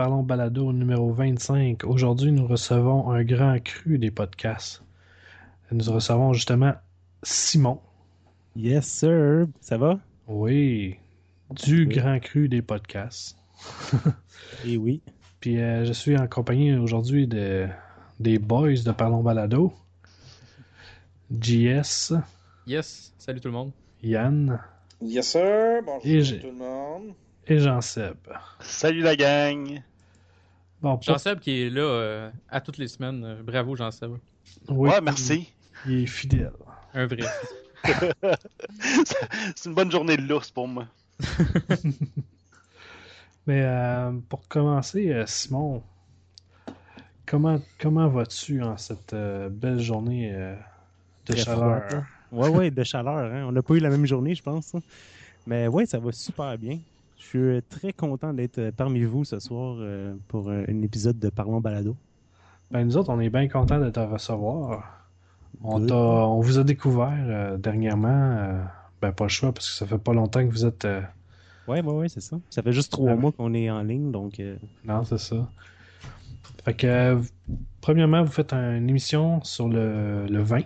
Parlons Balado numéro 25. Aujourd'hui, nous recevons un grand cru des podcasts. Nous recevons justement Simon. Yes, sir. Ça va? Oui, du grand cru des podcasts. Et oui. Puis euh, je suis en compagnie aujourd'hui de, des boys de Parlons Balado. JS, Yes, salut tout le monde. Yann Yes, sir. Bonjour Et tout le monde. et Jean-Seb. Salut la gang! Bon, pour- Jean-Seb qui est là euh, à toutes les semaines. Euh, bravo Jean-Seb. oui, ouais, merci. Il est fidèle. Un vrai. C'est une bonne journée de l'ours pour moi. Mais euh, pour commencer, Simon, comment, comment vas-tu en cette euh, belle journée euh, de Très chaleur? Ouais, ouais, de chaleur. Hein? On n'a pas eu la même journée, je pense. hein. Mais ouais, ça va super bien. Je suis euh, très content d'être euh, parmi vous ce soir euh, pour un épisode de Parlons Balado. Ben, nous autres, on est bien contents de te recevoir. On, t'a- on vous a découvert euh, dernièrement. euh, ben, pas le choix, parce que ça fait pas longtemps que vous êtes. Ouais, ouais, ouais, c'est ça. Ça fait juste trois Ouais. mois qu'on est en ligne, donc euh, Non, c'est ça. Fait que, premièrement, vous faites une émission sur le, le vin.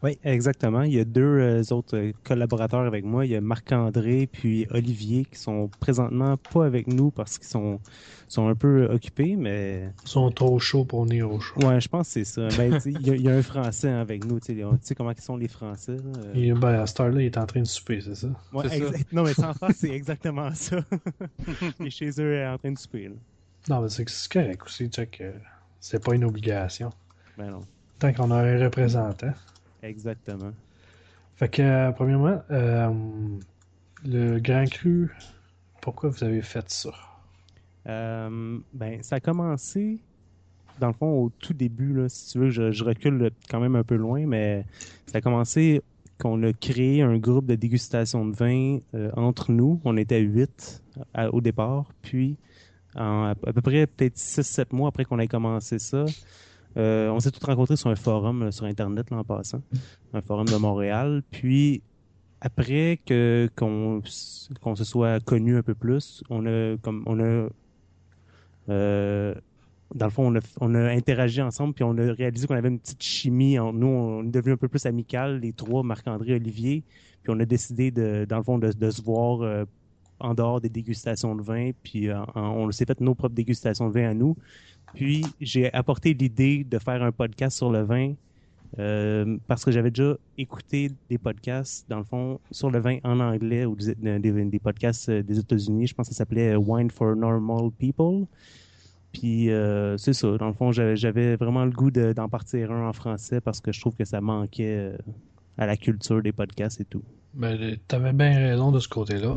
Oui, exactement. Il y a deux euh, autres euh, collaborateurs avec moi. Il y a Marc-André puis Olivier qui sont présentement pas avec nous parce qu'ils sont, sont un peu occupés, mais Ils sont trop chauds pour venir au show. ouais, je pense que c'est ça. Ben, il y, a- il y a un Français hein, avec nous. Tu sais, comment ils sont les Français. là, euh. Et ben, à cette heure-là, il est en train de souper, c'est ça? Ouais, Non, mais sans faire, c'est exactement ça. Il est chez eux euh, en train de souper. là. Non, mais c'est que c'est correct aussi, check. euh, c'est pas une obligation. Ben non, Tant qu'on a un représentant. Exactement. Fait que, euh, premièrement, euh, le Grand Cru, pourquoi vous avez fait ça? Euh, ben, ça a commencé, dans le fond, au tout début, là, si tu veux, je, je recule quand même un peu loin, mais ça a commencé qu'on a créé un groupe de dégustation de vin euh, entre nous. On était huit à- au départ, puis en- à, à peu près peut-être 6-7 mois après qu'on ait commencé ça, euh, on s'est tous rencontrés sur un forum euh, sur Internet, là, en passant, un forum de Montréal, puis après qu'on se soit connu un peu plus, on a comme on a euh, dans le fond on interagi ensemble puis on a réalisé qu'on avait une petite chimie nous, on est devenu un peu plus amical les trois Marc-André Olivier, puis on a décidé de dans le fond de, se voir en dehors des dégustations de vin, puis on s'est fait nos propres dégustations de vin à nous. Puis j'ai apporté l'idée de faire un podcast sur le vin euh, parce que j'avais déjà écouté des podcasts, dans le fond, sur le vin en anglais ou des, des- des podcasts euh, des États-Unis. Je pense que ça s'appelait euh, Wine for Normal People. Puis euh, c'est ça. Dans le fond, j'avais vraiment le goût de- d'en partir un en français parce que je trouve que ça manquait euh, à la culture des podcasts et tout. Ben, t'avais bien raison de ce côté-là.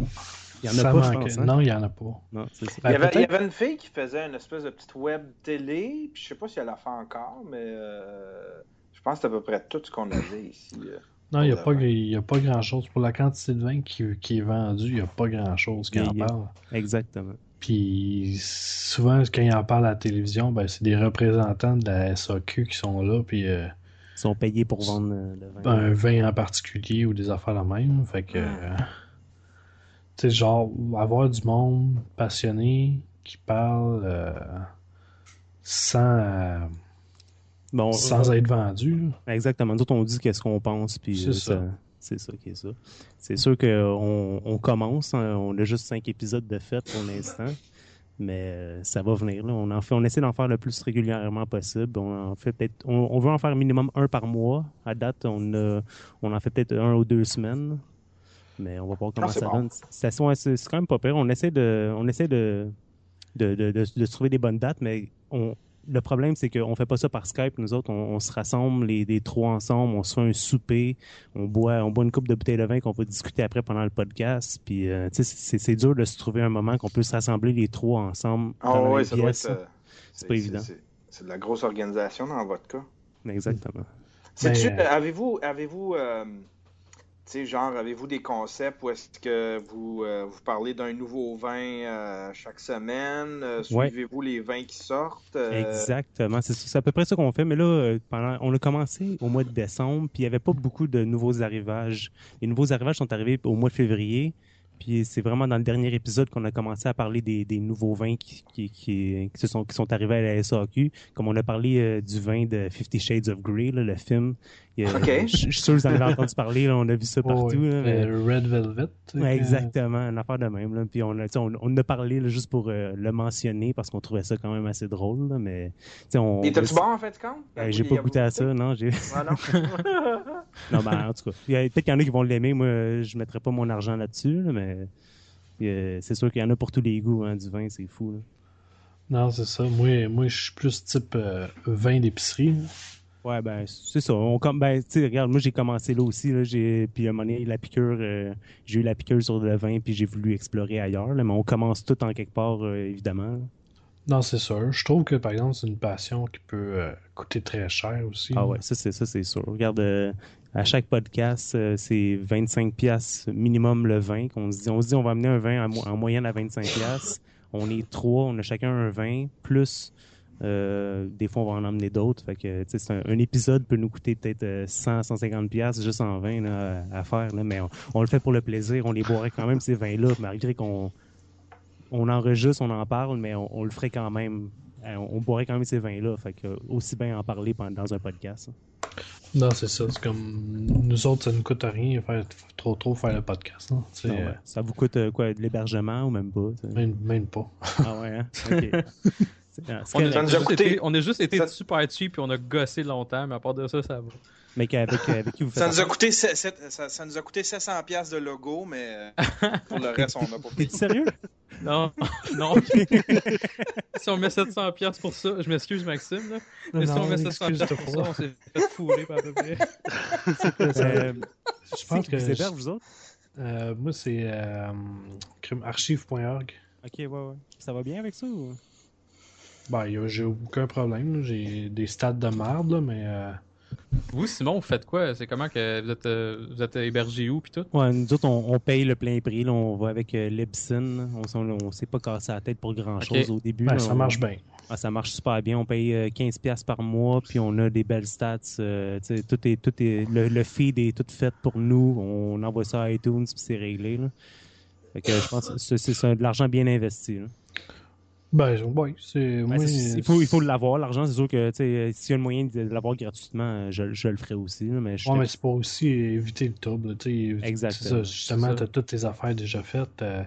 Il y en a Ça pas, je manquait. pense. hein? Non, il y en a pas. Non, c'est ça. Ben, il, y avait, il y peut-être- avait une fille qui faisait une espèce de petite web télé, puis je sais pas si elle la fait encore, mais euh, je pense que c'est à peu près tout ce qu'on avait ici. euh. Non, il n'y a, pas- y a pas grand-chose. Pour la quantité de vin qui, qui est vendue, il n'y a pas grand-chose qui a- en a- parle. Exactement. Puis souvent, quand ils en parlent à la télévision, ben, c'est des représentants de la SAQ qui sont là, puis euh, Ils sont payés pour vendre le vin. un vin en particulier ou des affaires la même. Fait que, euh, tu sais, genre, avoir du monde passionné qui parle euh, sans, euh, Bon, sans être vendu. Exactement. Nous autres, on dit qu'est-ce qu'on pense, puis C'est euh, ça. ça- c'est ça qui est ça. C'est sûr qu'on on commence, hein, on a juste cinq épisodes de fait pour l'instant, mais ça va venir. Là. On en fait, on essaie d'en faire le plus régulièrement possible. On en fait peut-être, on, on veut en faire minimum un par mois. À date, on a, on en fait peut-être un ou deux semaines, mais on va voir comment ça bon. donne. C'est quand même pas pire. On essaie de, on essaie de, de, de, de- trouver des bonnes dates, mais on, le problème, c'est qu'on fait pas ça par Skype. Nous autres, on, on se rassemble les, les trois ensemble, on se fait un souper, on boit, on boit une coupe de bouteilles de vin qu'on va discuter après pendant le podcast. Puis, euh, tu sais, c'est c'est dur de se trouver un moment qu'on peut se rassembler les trois ensemble. Ah ouais, doit être. euh, C'est pas évident. C'est de la grosse organisation dans votre cas. Exactement. Euh, Avez-vous, avez-vous, euh, tu sais, genre, avez-vous des concepts où est-ce que vous, euh, vous parlez d'un nouveau vin euh, chaque semaine? Euh, Ouais. Suivez-vous les vins qui sortent? Exactement. C'est à peu près ça qu'on fait. Mais là, pendant, on a commencé au mois de décembre, puis il n'y avait pas beaucoup de nouveaux arrivages. Les nouveaux arrivages sont arrivés au mois de février. puis c'est vraiment dans le dernier épisode qu'on a commencé à parler des, des nouveaux vins qui, qui, qui, qui se sont, qui sont arrivés à la SAQ. Comme on a parlé euh, du vin de Fifty Shades of Grey, là, le film. A- Ok. Je je suis sûr que vous en avez entendu parler, là, on a vu ça partout. Là, mais- euh, Red Velvet. Ouais, euh, exactement, une affaire de même. Là. Puis on, a, tu sais, on, a parlé là, juste pour euh, le mentionner parce qu'on trouvait ça quand même assez drôle. Là, mais, tu sais, on, Et t'as-tu bon en fait, quand Euh, j'ai pas goûté à ça, non. J'ai... Ah non? non, ben, en tout cas, il y a- peut-être qu'il y en a qui vont l'aimer. Moi, euh, je mettrais pas mon argent là-dessus, là, mais euh, c'est sûr qu'il y en a pour tous les goûts. Hein, du vin, c'est fou. Là. Non, c'est ça. Moi, moi je suis plus type euh, vin d'épicerie. Ouais, ben, c'est ça. On, com- ben, tu regarde, moi, j'ai commencé là aussi. Là, j'ai, puis à un moment donné, la piqûre, euh, j'ai eu la piqûre sur le vin, puis j'ai voulu explorer ailleurs. Là, mais on commence tout en quelque part, euh, évidemment. Non, c'est sûr. Je trouve que, par exemple, c'est une passion qui peut euh, coûter très cher aussi. Ah ouais, ça c'est ça c'est sûr. Regarde, à chaque podcast, c'est 25 pièces minimum le vin. Qu'on se dit, on se dit on va amener un vin en, en moyenne à 25 pièces. On est trois, on a chacun un vin plus euh, des fois on va en emmener d'autres. Fait que c'est un, un épisode peut nous coûter peut-être euh, 100 150 pièces juste en vin là, à, faire là, mais on, on le fait pour le plaisir, on les boirait quand même ces vins là malgré qu'on on enregistre, on en parle, mais on, on le ferait quand même. Euh, On, on boirait quand même ces vins-là. Fait que aussi bien en parler dans un podcast. hein. Non, c'est ça. C'est comme nous autres, ça ne coûte rien faire trop trop faire le podcast. hein. C'est, Non, ouais. euh, Ça vous coûte euh, quoi, de l'hébergement ou même pas? même, même pas. Ah ouais, hein? Ok. C'est- ah, c'est On, a, juste coûté- été, on a juste été ça- super cheap et on a gossé longtemps, mais à part de ça, ça va. Mais qu'avec avec qui vous faites Ça nous a coûté, ça, ça nous a coûté 700 pièces de logo, mais euh, pour le reste, on n'a pas payé. T'es sérieux? Non, non. si on met 700$ piastres pour ça, je m'excuse Maxime, là. Mais si on met 700$ piastres pour ça, on s'est fait fourrer par peu près. Euh, Je pense que. héberge, vous autres? euh, moi, c'est euh. Ok, ouais, ouais. Ça va bien avec ça ou? Ben, j'ai aucun problème. J'ai des stats de merde, là, mais. euh, Vous, Simon, vous faites quoi? C'est comment que vous êtes, euh, vous êtes hébergé où pis tout? Ouais, nous autres, on, on paye le plein prix. Là, on va avec euh, Libsyn. On, on s'est pas cassé la tête pour grand-chose au début. ben, là. ça On- marche bien. Ah, ça marche super bien. On paye euh, 15$ piastres par mois, puis on a des belles stats. euh, tout est, tout est, le, le feed est tout fait pour nous. On envoie ça à iTunes, puis c'est réglé. Là. Fait que je pense que c'est, de l'argent bien investi. là. Ben, oui, c'est. Ben, il, faut, il faut l'avoir, l'argent. C'est sûr que tu euh, s'il y a un moyen de l'avoir gratuitement, euh, je, je le ferai aussi. mais je Ouais, mais c'est pour aussi éviter le trouble. là, tu sais. Exact. C'est ça, justement, ça. t'as toutes tes affaires déjà faites. euh,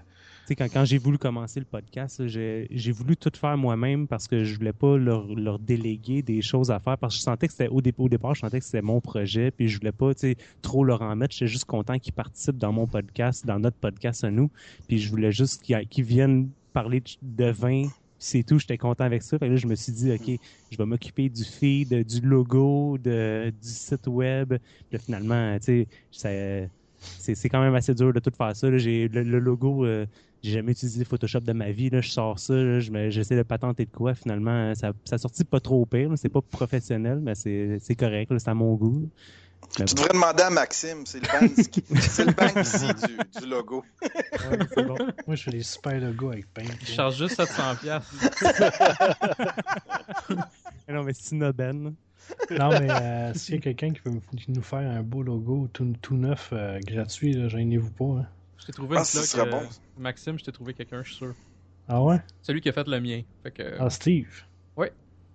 Tu quand, quand j'ai voulu commencer le podcast, j'ai voulu tout faire moi-même parce que je voulais pas leur, leur déléguer des choses à faire parce que je sentais que c'était au, dé- au départ, je sentais que c'était mon projet puis je voulais pas tu trop leur en mettre. J'étais juste content qu'ils participent dans mon podcast, dans notre podcast à nous. Puis je voulais juste qu'ils qu'ils viennent parler de vin. C'est tout, j'étais content avec ça. Fait là, je me suis dit, OK, je vais m'occuper du feed, du logo, de, du site web. Finalement, tu sais, c'est quand même assez dur de tout faire ça. J'ai le, logo, euh, j'ai jamais utilisé Photoshop de ma vie. Là. Je sors ça, j'essaie de patenter de quoi. Finalement, euh, ça, ça sortit pas trop pire. C'est pas professionnel, mais c'est correct. C'est à mon goût. Tu bon. devrais demander à Maxime, c'est le Banksy, c'est le Banksy du, du logo. Ouais, c'est bon. Moi, je fais des super logos avec Paint. Je charge juste 700$. piastres. Eh non, mais c'est une aubaine. Non, mais euh, s'il y a quelqu'un qui peut nous faire un beau logo tout, tout neuf, euh, gratuit, là, gênez-vous pas. hein. Je t'ai trouvé Ah, une euh, bon. Maxime, je t'ai trouvé quelqu'un, je suis sûr. Ah ouais? Celui qui a fait le mien. Fait que... Ah, Steve.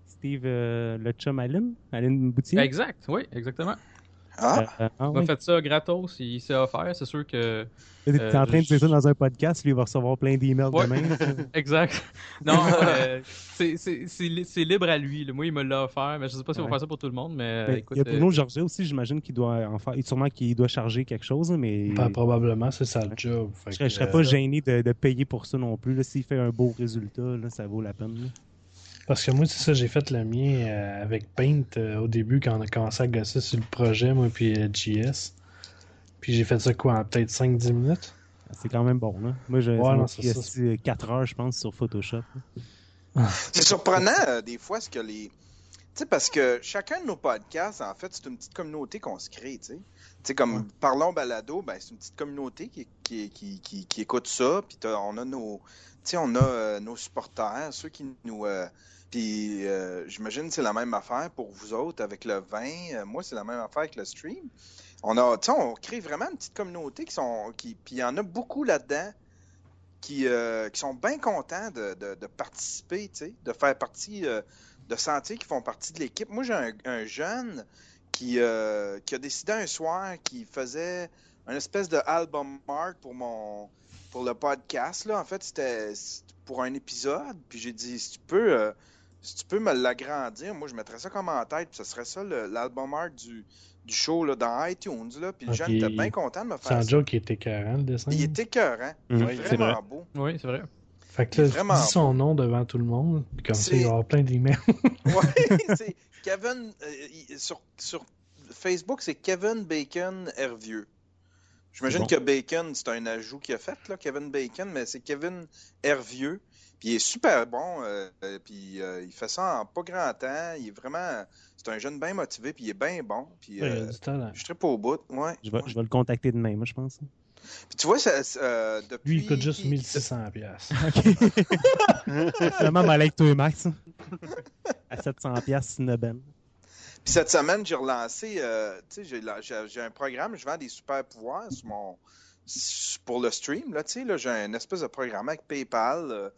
Steve, euh, le chum Aline, Aline Boutier? Exact, oui, exactement. Ah, Euh, ah, Il m'a oui. fait ça gratos, il s'est offert, c'est sûr que... T'es euh, en train de je- dire ça dans un podcast, lui il va recevoir plein d'emails Ouais. demain. Exact. Non, euh, c'est- c'est c'est li- c'est libre à lui. Moi, il me l'a offert, mais je sais pas s'il va Ouais. faire ça pour tout le monde, mais Ben, écoute... il y a euh, Bruno Georget aussi, j'imagine qu'il doit en faire. Sûrement qu'il doit charger quelque chose, mais. Ben, probablement, c'est ça le job. Je que, serais pas euh, gêné de, de payer pour ça non plus. S'il fait un beau résultat, là, ça vaut la peine. là. Parce que moi, c'est ça, j'ai fait le mien euh, avec Paint euh, au début quand on a commencé à gosser sur le projet, moi, puis euh, JS. Puis j'ai fait ça quoi, en peut-être 5-10 minutes? C'est quand même bon. Là. Moi, je Ouais, ça m'a non, pris, c'est ça. esti, 4 heures, je pense, sur Photoshop. c'est surprenant euh, des fois ce que les. Tu sais, parce que chacun de nos podcasts, en fait, c'est une petite communauté qu'on se crée, tu sais. Tu sais, comme Ouais. Parlons Balado, ben, c'est une petite communauté qui, qui, qui, qui, qui écoute ça, puis t'as- on a nos. Tu sais, on a euh, nos supporters, ceux qui nous. euh, puis euh, j'imagine que c'est la même affaire pour vous autres avec le vin. Euh, moi, c'est la même affaire avec le stream. On a, on crée vraiment une petite communauté qui sont, qui, puis il y en a beaucoup là-dedans qui, euh, qui sont bien contents de, de, de participer, de faire partie, de sentir qu'ils font partie de l'équipe. Moi, j'ai un, un jeune qui, qui a décidé un soir qu'il faisait un espèce de album art pour mon, pour le podcast. Là. En fait, c'était pour un épisode. Puis j'ai dit, si tu peux, si tu peux me l'agrandir, moi, je mettrais ça comme en tête. Puis ce serait ça l'album art du, du show là, dans iTunes. Là. Puis le jeune était bien content de me C'est faire un ça. joke qui était écœurant, le dessin. Il était écœurant. Il est Oui, c'est vraiment vrai. beau. Oui, c'est vrai. Fait que là, vraiment dis son nom devant tout le monde, puis comme ça, C'est- il va y avoir plein d'emails. Ouais, c'est Kevin. euh, sur, sur Facebook, c'est Kevin Bacon Hervieux. J'imagine Bon. que Bacon, c'est un ajout qu'il a fait, là, Kevin Bacon, mais c'est Kevin Hervieux. Puis il est super bon, euh, puis euh, il fait ça en pas grand temps. Il est vraiment. C'est un jeune bien motivé, puis il est bien bon. Puis Ouais, il a euh, je serais pas au bout. Ouais. Je vais, ouais. je vais le contacter demain, moi, je pense. Puis tu vois, ça, ça, euh, depuis. Lui, il coûte juste qu'il- 1600 pièces. Finalement, avec toi et Max. À 700$ piastres, c'est une aubaine. Puis cette semaine, j'ai relancé, euh, tu sais, j'ai la- j'ai j'ai un programme, je vends des super pouvoirs sur mon, pour le stream, là, tu sais, là, j'ai un espèce de programme avec PayPal, euh,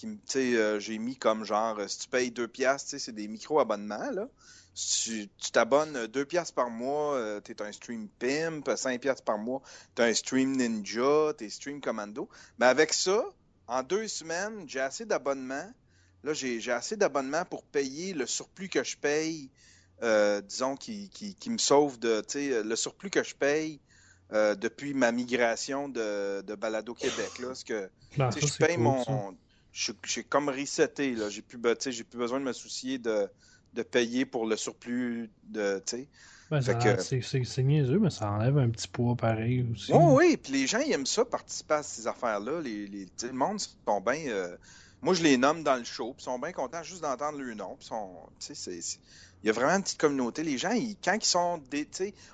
qui, tu euh, j'ai mis comme genre, euh, si tu payes 2 piastres, tu c'est des micro-abonnements, là. Si tu tu t'abonnes 2 piastres par mois, euh, t'es un stream pimp, 5 piastres par mois, t'es un stream ninja, t'es stream commando. Mais avec ça, en deux semaines, j'ai assez d'abonnements. Là, j'ai j'ai assez d'abonnements pour payer le surplus que je paye euh, disons, qui, qui, qui me sauve de, tu sais, le surplus que je paye euh, depuis ma migration de, de Balado Québec. Là, parce que, Ben, tu ça, je paye cool, mon... J'ai comme reseté, là. J'ai plus, j'ai plus besoin de me soucier de, de payer pour le surplus de. Ben, c'est- niaiseux, mais ça enlève un petit poids pareil aussi. Oui, oui, puis les gens, ils aiment ça, participer à ces affaires-là. Les, les, le monde sont bien... euh, Moi, je les nomme dans le show, puis ils sont bien contents juste d'entendre le nom. Sont... c'est- Il y a vraiment une petite communauté. Les gens, ils- quand ils sont... Des...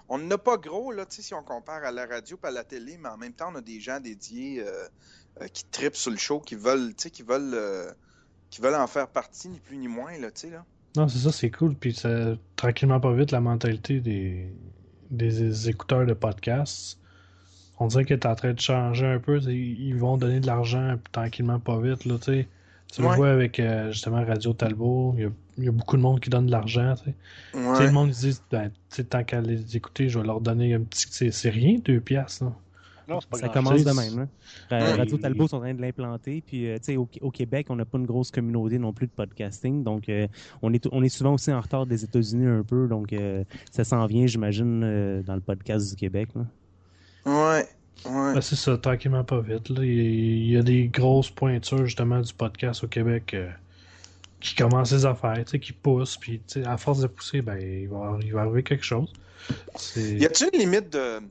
On n'a pas gros, là, si on compare à la radio et à la télé, mais en même temps, on a des gens dédiés euh, euh, qui tripent sur le show, qui veulent, qui veulent... euh, qui veulent en faire partie, ni plus ni moins, là, tu sais, là. Non, c'est ça, c'est cool. Puis ça, tranquillement pas vite, la mentalité des, des écouteurs de podcasts, on dirait que t'es en train de changer un peu. Ils vont donner de l'argent tranquillement pas vite, là, tu sais. Tu le vois avec euh, justement Radio Talbot, il y a, il y a beaucoup de monde qui donne de l'argent, tu sais. Ouais. le monde ils dit, ben, tant qu'à les écouter, je vais leur donner un petit. C'est c'est rien, deux piastres, là. Non, c'est pas Ça commence de même. Ouais. Radio Talbot sont en train de l'implanter. Puis, euh, tu sais, au, au Québec, on n'a pas une grosse communauté non plus de podcasting. Donc, euh, on, est, on est souvent aussi en retard des États-Unis un peu. Donc, euh, ça s'en vient, j'imagine, euh, dans le podcast du Québec. Là. Ouais. Ouais. Ben, c'est ça, tranquillement pas vite. Là. Il, y a, il y a des grosses pointures justement du podcast au Québec euh, qui commencent les affaires, tu sais, qui poussent, puis tu sais, à force de pousser, ben, il va, il va arriver quelque chose. Y a-t-il une limite de, de-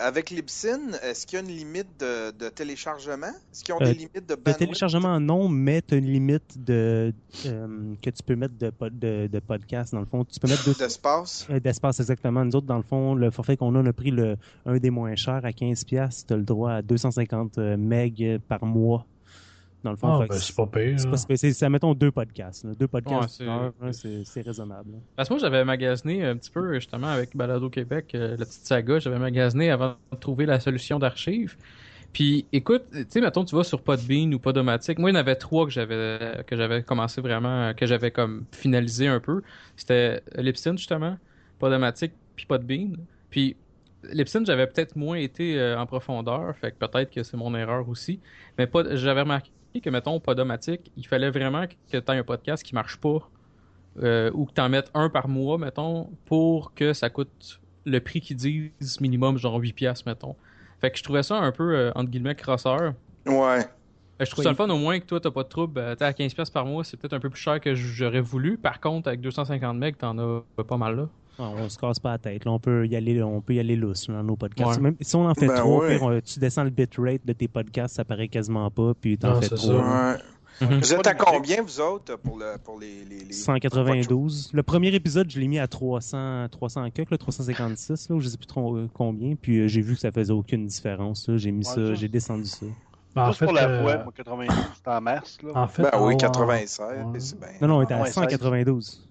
avec Libsyn, est-ce qu'il y a une limite de, de téléchargement? Est-ce qu'ils ont Euh, des limites de bandwidth? téléchargement, non, mais tu as une limite de, euh, que tu peux mettre de, de, de podcast. Dans le fond, tu peux mettre deux, d'espace? Euh, D'espace, exactement. Nous autres, dans le fond, le forfait qu'on a, on a pris le, un des moins chers à 15$. Tu as le droit à 250 euh, meg par mois. Dans le fond, Ah, ben, c'est pas pire. c'est là. pas spécial. C'est, mettons, deux podcasts. là. Deux podcasts, Ouais, c'est- d'une heure, là, c'est, c'est raisonnable. là. Parce que moi, j'avais magasiné un petit peu, justement, avec Balado Québec, euh, la petite saga, j'avais magasiné avant de trouver la solution d'archive. Puis, écoute, tu sais, mettons, tu vas sur Podbean ou Podomatic. Moi, il y en avait trois que j'avais, que j'avais commencé vraiment, que j'avais comme finalisé un peu. C'était Lipsin, justement, Podomatic, puis Podbean. Puis, Lipsin, j'avais peut-être moins été euh, en profondeur, fait que peut-être que c'est mon erreur aussi. Mais pas, j'avais remarqué que, mettons, Podomatic, il fallait vraiment que tu aies un podcast qui marche pas euh, ou que tu en mettes un par mois, mettons, pour que ça coûte le prix qu'ils disent minimum, genre 8 piastres, mettons. Fait que je trouvais ça un peu, euh, entre guillemets, crosseur. Ouais. Que je trouve ça le fun au moins que toi, t'as pas de trouble. Euh, t'es à 15 piastres par mois, c'est peut-être un peu plus cher que j'aurais voulu. Par contre, avec 250 megs, t'en as pas mal là. On se casse pas la tête. Là, on peut y aller, on peut y aller lousse là, dans nos podcasts. Ouais. Même si on en fait Ben ouais. puis on- tu descends le bitrate de tes podcasts, ça paraît quasiment pas, puis t'en fais. Ouais. Mhm. Vous êtes à combien, vous autres, pour, le, pour les, les, les- 192. Le premier épisode, je l'ai mis à 300, 300 quelques, là, 356, là, ou je sais plus trop euh, combien. Puis euh, j'ai vu que ça faisait aucune différence. là. J'ai mis Ouais, ça, j'ai descendu ça. Ben, en Juste fait, pour la euh, voix, moi, 92, c'était en mars. Là. en fait, Ben oui, en- 96, ouais. c'est bien. Non, non, on était à Ouais, 192.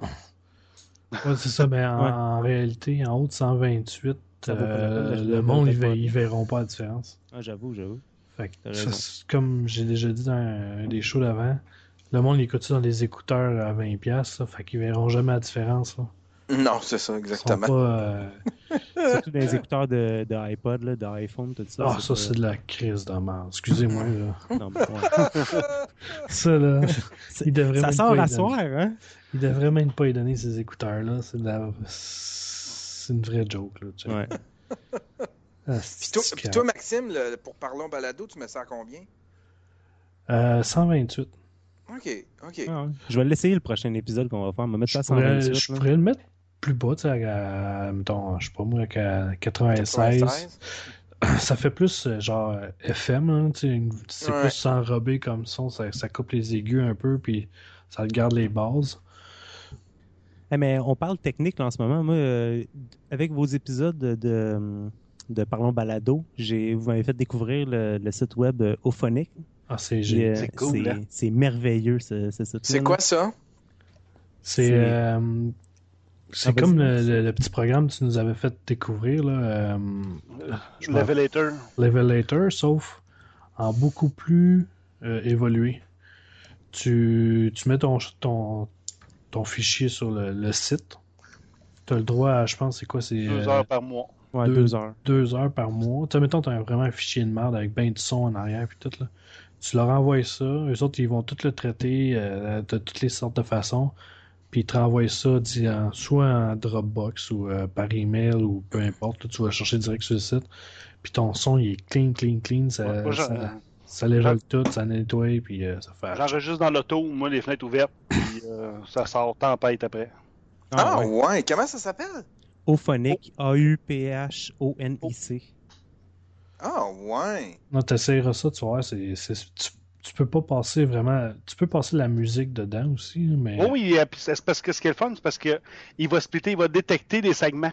Ouais, c'est ça, mais en, Ouais. en réalité, en haut de 128, Ça vaut pas la peine euh, le monde, ils, ver- verront pas la différence. Ah, j'avoue, j'avoue. Comme j'ai déjà dit dans un des shows d'avant, le monde il écoute ça dans des écouteurs à 20$, piastres, ça, fait qu'ils verront jamais la différence. là. Non, c'est ça, sont exactement. pas. euh, Surtout dans les écouteurs de, de iPod, là, d'iPhone, tout ça. Ah, ça, c'est de la crise de merde. Excusez-moi, là. Non, mais ouais. Ça, là. C'est- Il devrait Ça même sort pas à donner. soir, hein? Il devrait même pas y donner ces écouteurs-là. C'est de la. C'est une vraie joke, là. tu sais. Ouais. Ah, Puis c'est toi, scrap. puis toi, Maxime, le- pour Parlons Balado, tu mets ça à combien? Euh, 128. OK, OK. Ah. Je vais l'essayer le prochain épisode qu'on va faire. On va mettre ça à Je pourrais, 128. je là. pourrais le mettre plus bas, tu sais, à, à, mettons, je sais pas moi, à 96. 96. Ça fait plus euh, genre euh, FM, hein, tu sais, une- c'est Ouais. plus enrobé comme son, ça, ça coupe les aigus un peu, puis ça garde les bases. Eh, mais on parle technique là, en ce moment. Moi, euh, avec vos épisodes de, de, de Parlons Balado, j'ai, vous m'avez fait découvrir le, le site web euh, Ophonic. Ah, c'est euh, c'est cool, c'est- hein? C'est merveilleux, ce, ce site C'est quoi ça? C'est c'est- Ah, comme le, vas-y. le- le petit programme que tu nous avais fait découvrir, là, euh, je Levelator. Levelator, sauf en beaucoup plus euh, évolué. Tu, tu mets ton, ton, ton fichier sur le, le site. Tu as le droit à, je pense, c'est quoi, c'est Deux euh, heures par mois. Ouais, deux- deux heures. deux heures par mois. Tu mettons, tu as vraiment un fichier de merde avec ben du son en arrière puis tout là. Tu leur envoies ça, eux autres ils vont tout le traiter euh, de toutes les sortes de façons, puis ils te ça en- soit en Dropbox ou euh, par email ou peu importe, là, tu vas chercher direct sur le site. Puis ton son il est clean, clean, clean, ça, Ouais, ça, ça légale tout, ça nettoie puis euh, ça fait. J'enregistre dans l'auto, moi, les fenêtres ouvertes, puis euh, ça sort tempête après. Ah, ouais. ouais. Comment ça s'appelle? Ophonic, A-U-P-H-O-N-I-C. Ah, ouais. Non, t'essayeras ça, tu c'est, c'est- tu, tu peux pas passer vraiment. Tu peux passer la musique dedans aussi, mais. Oh oui, c'est parce que ce qui est le fun, c'est parce que il va splitter, il va détecter des segments.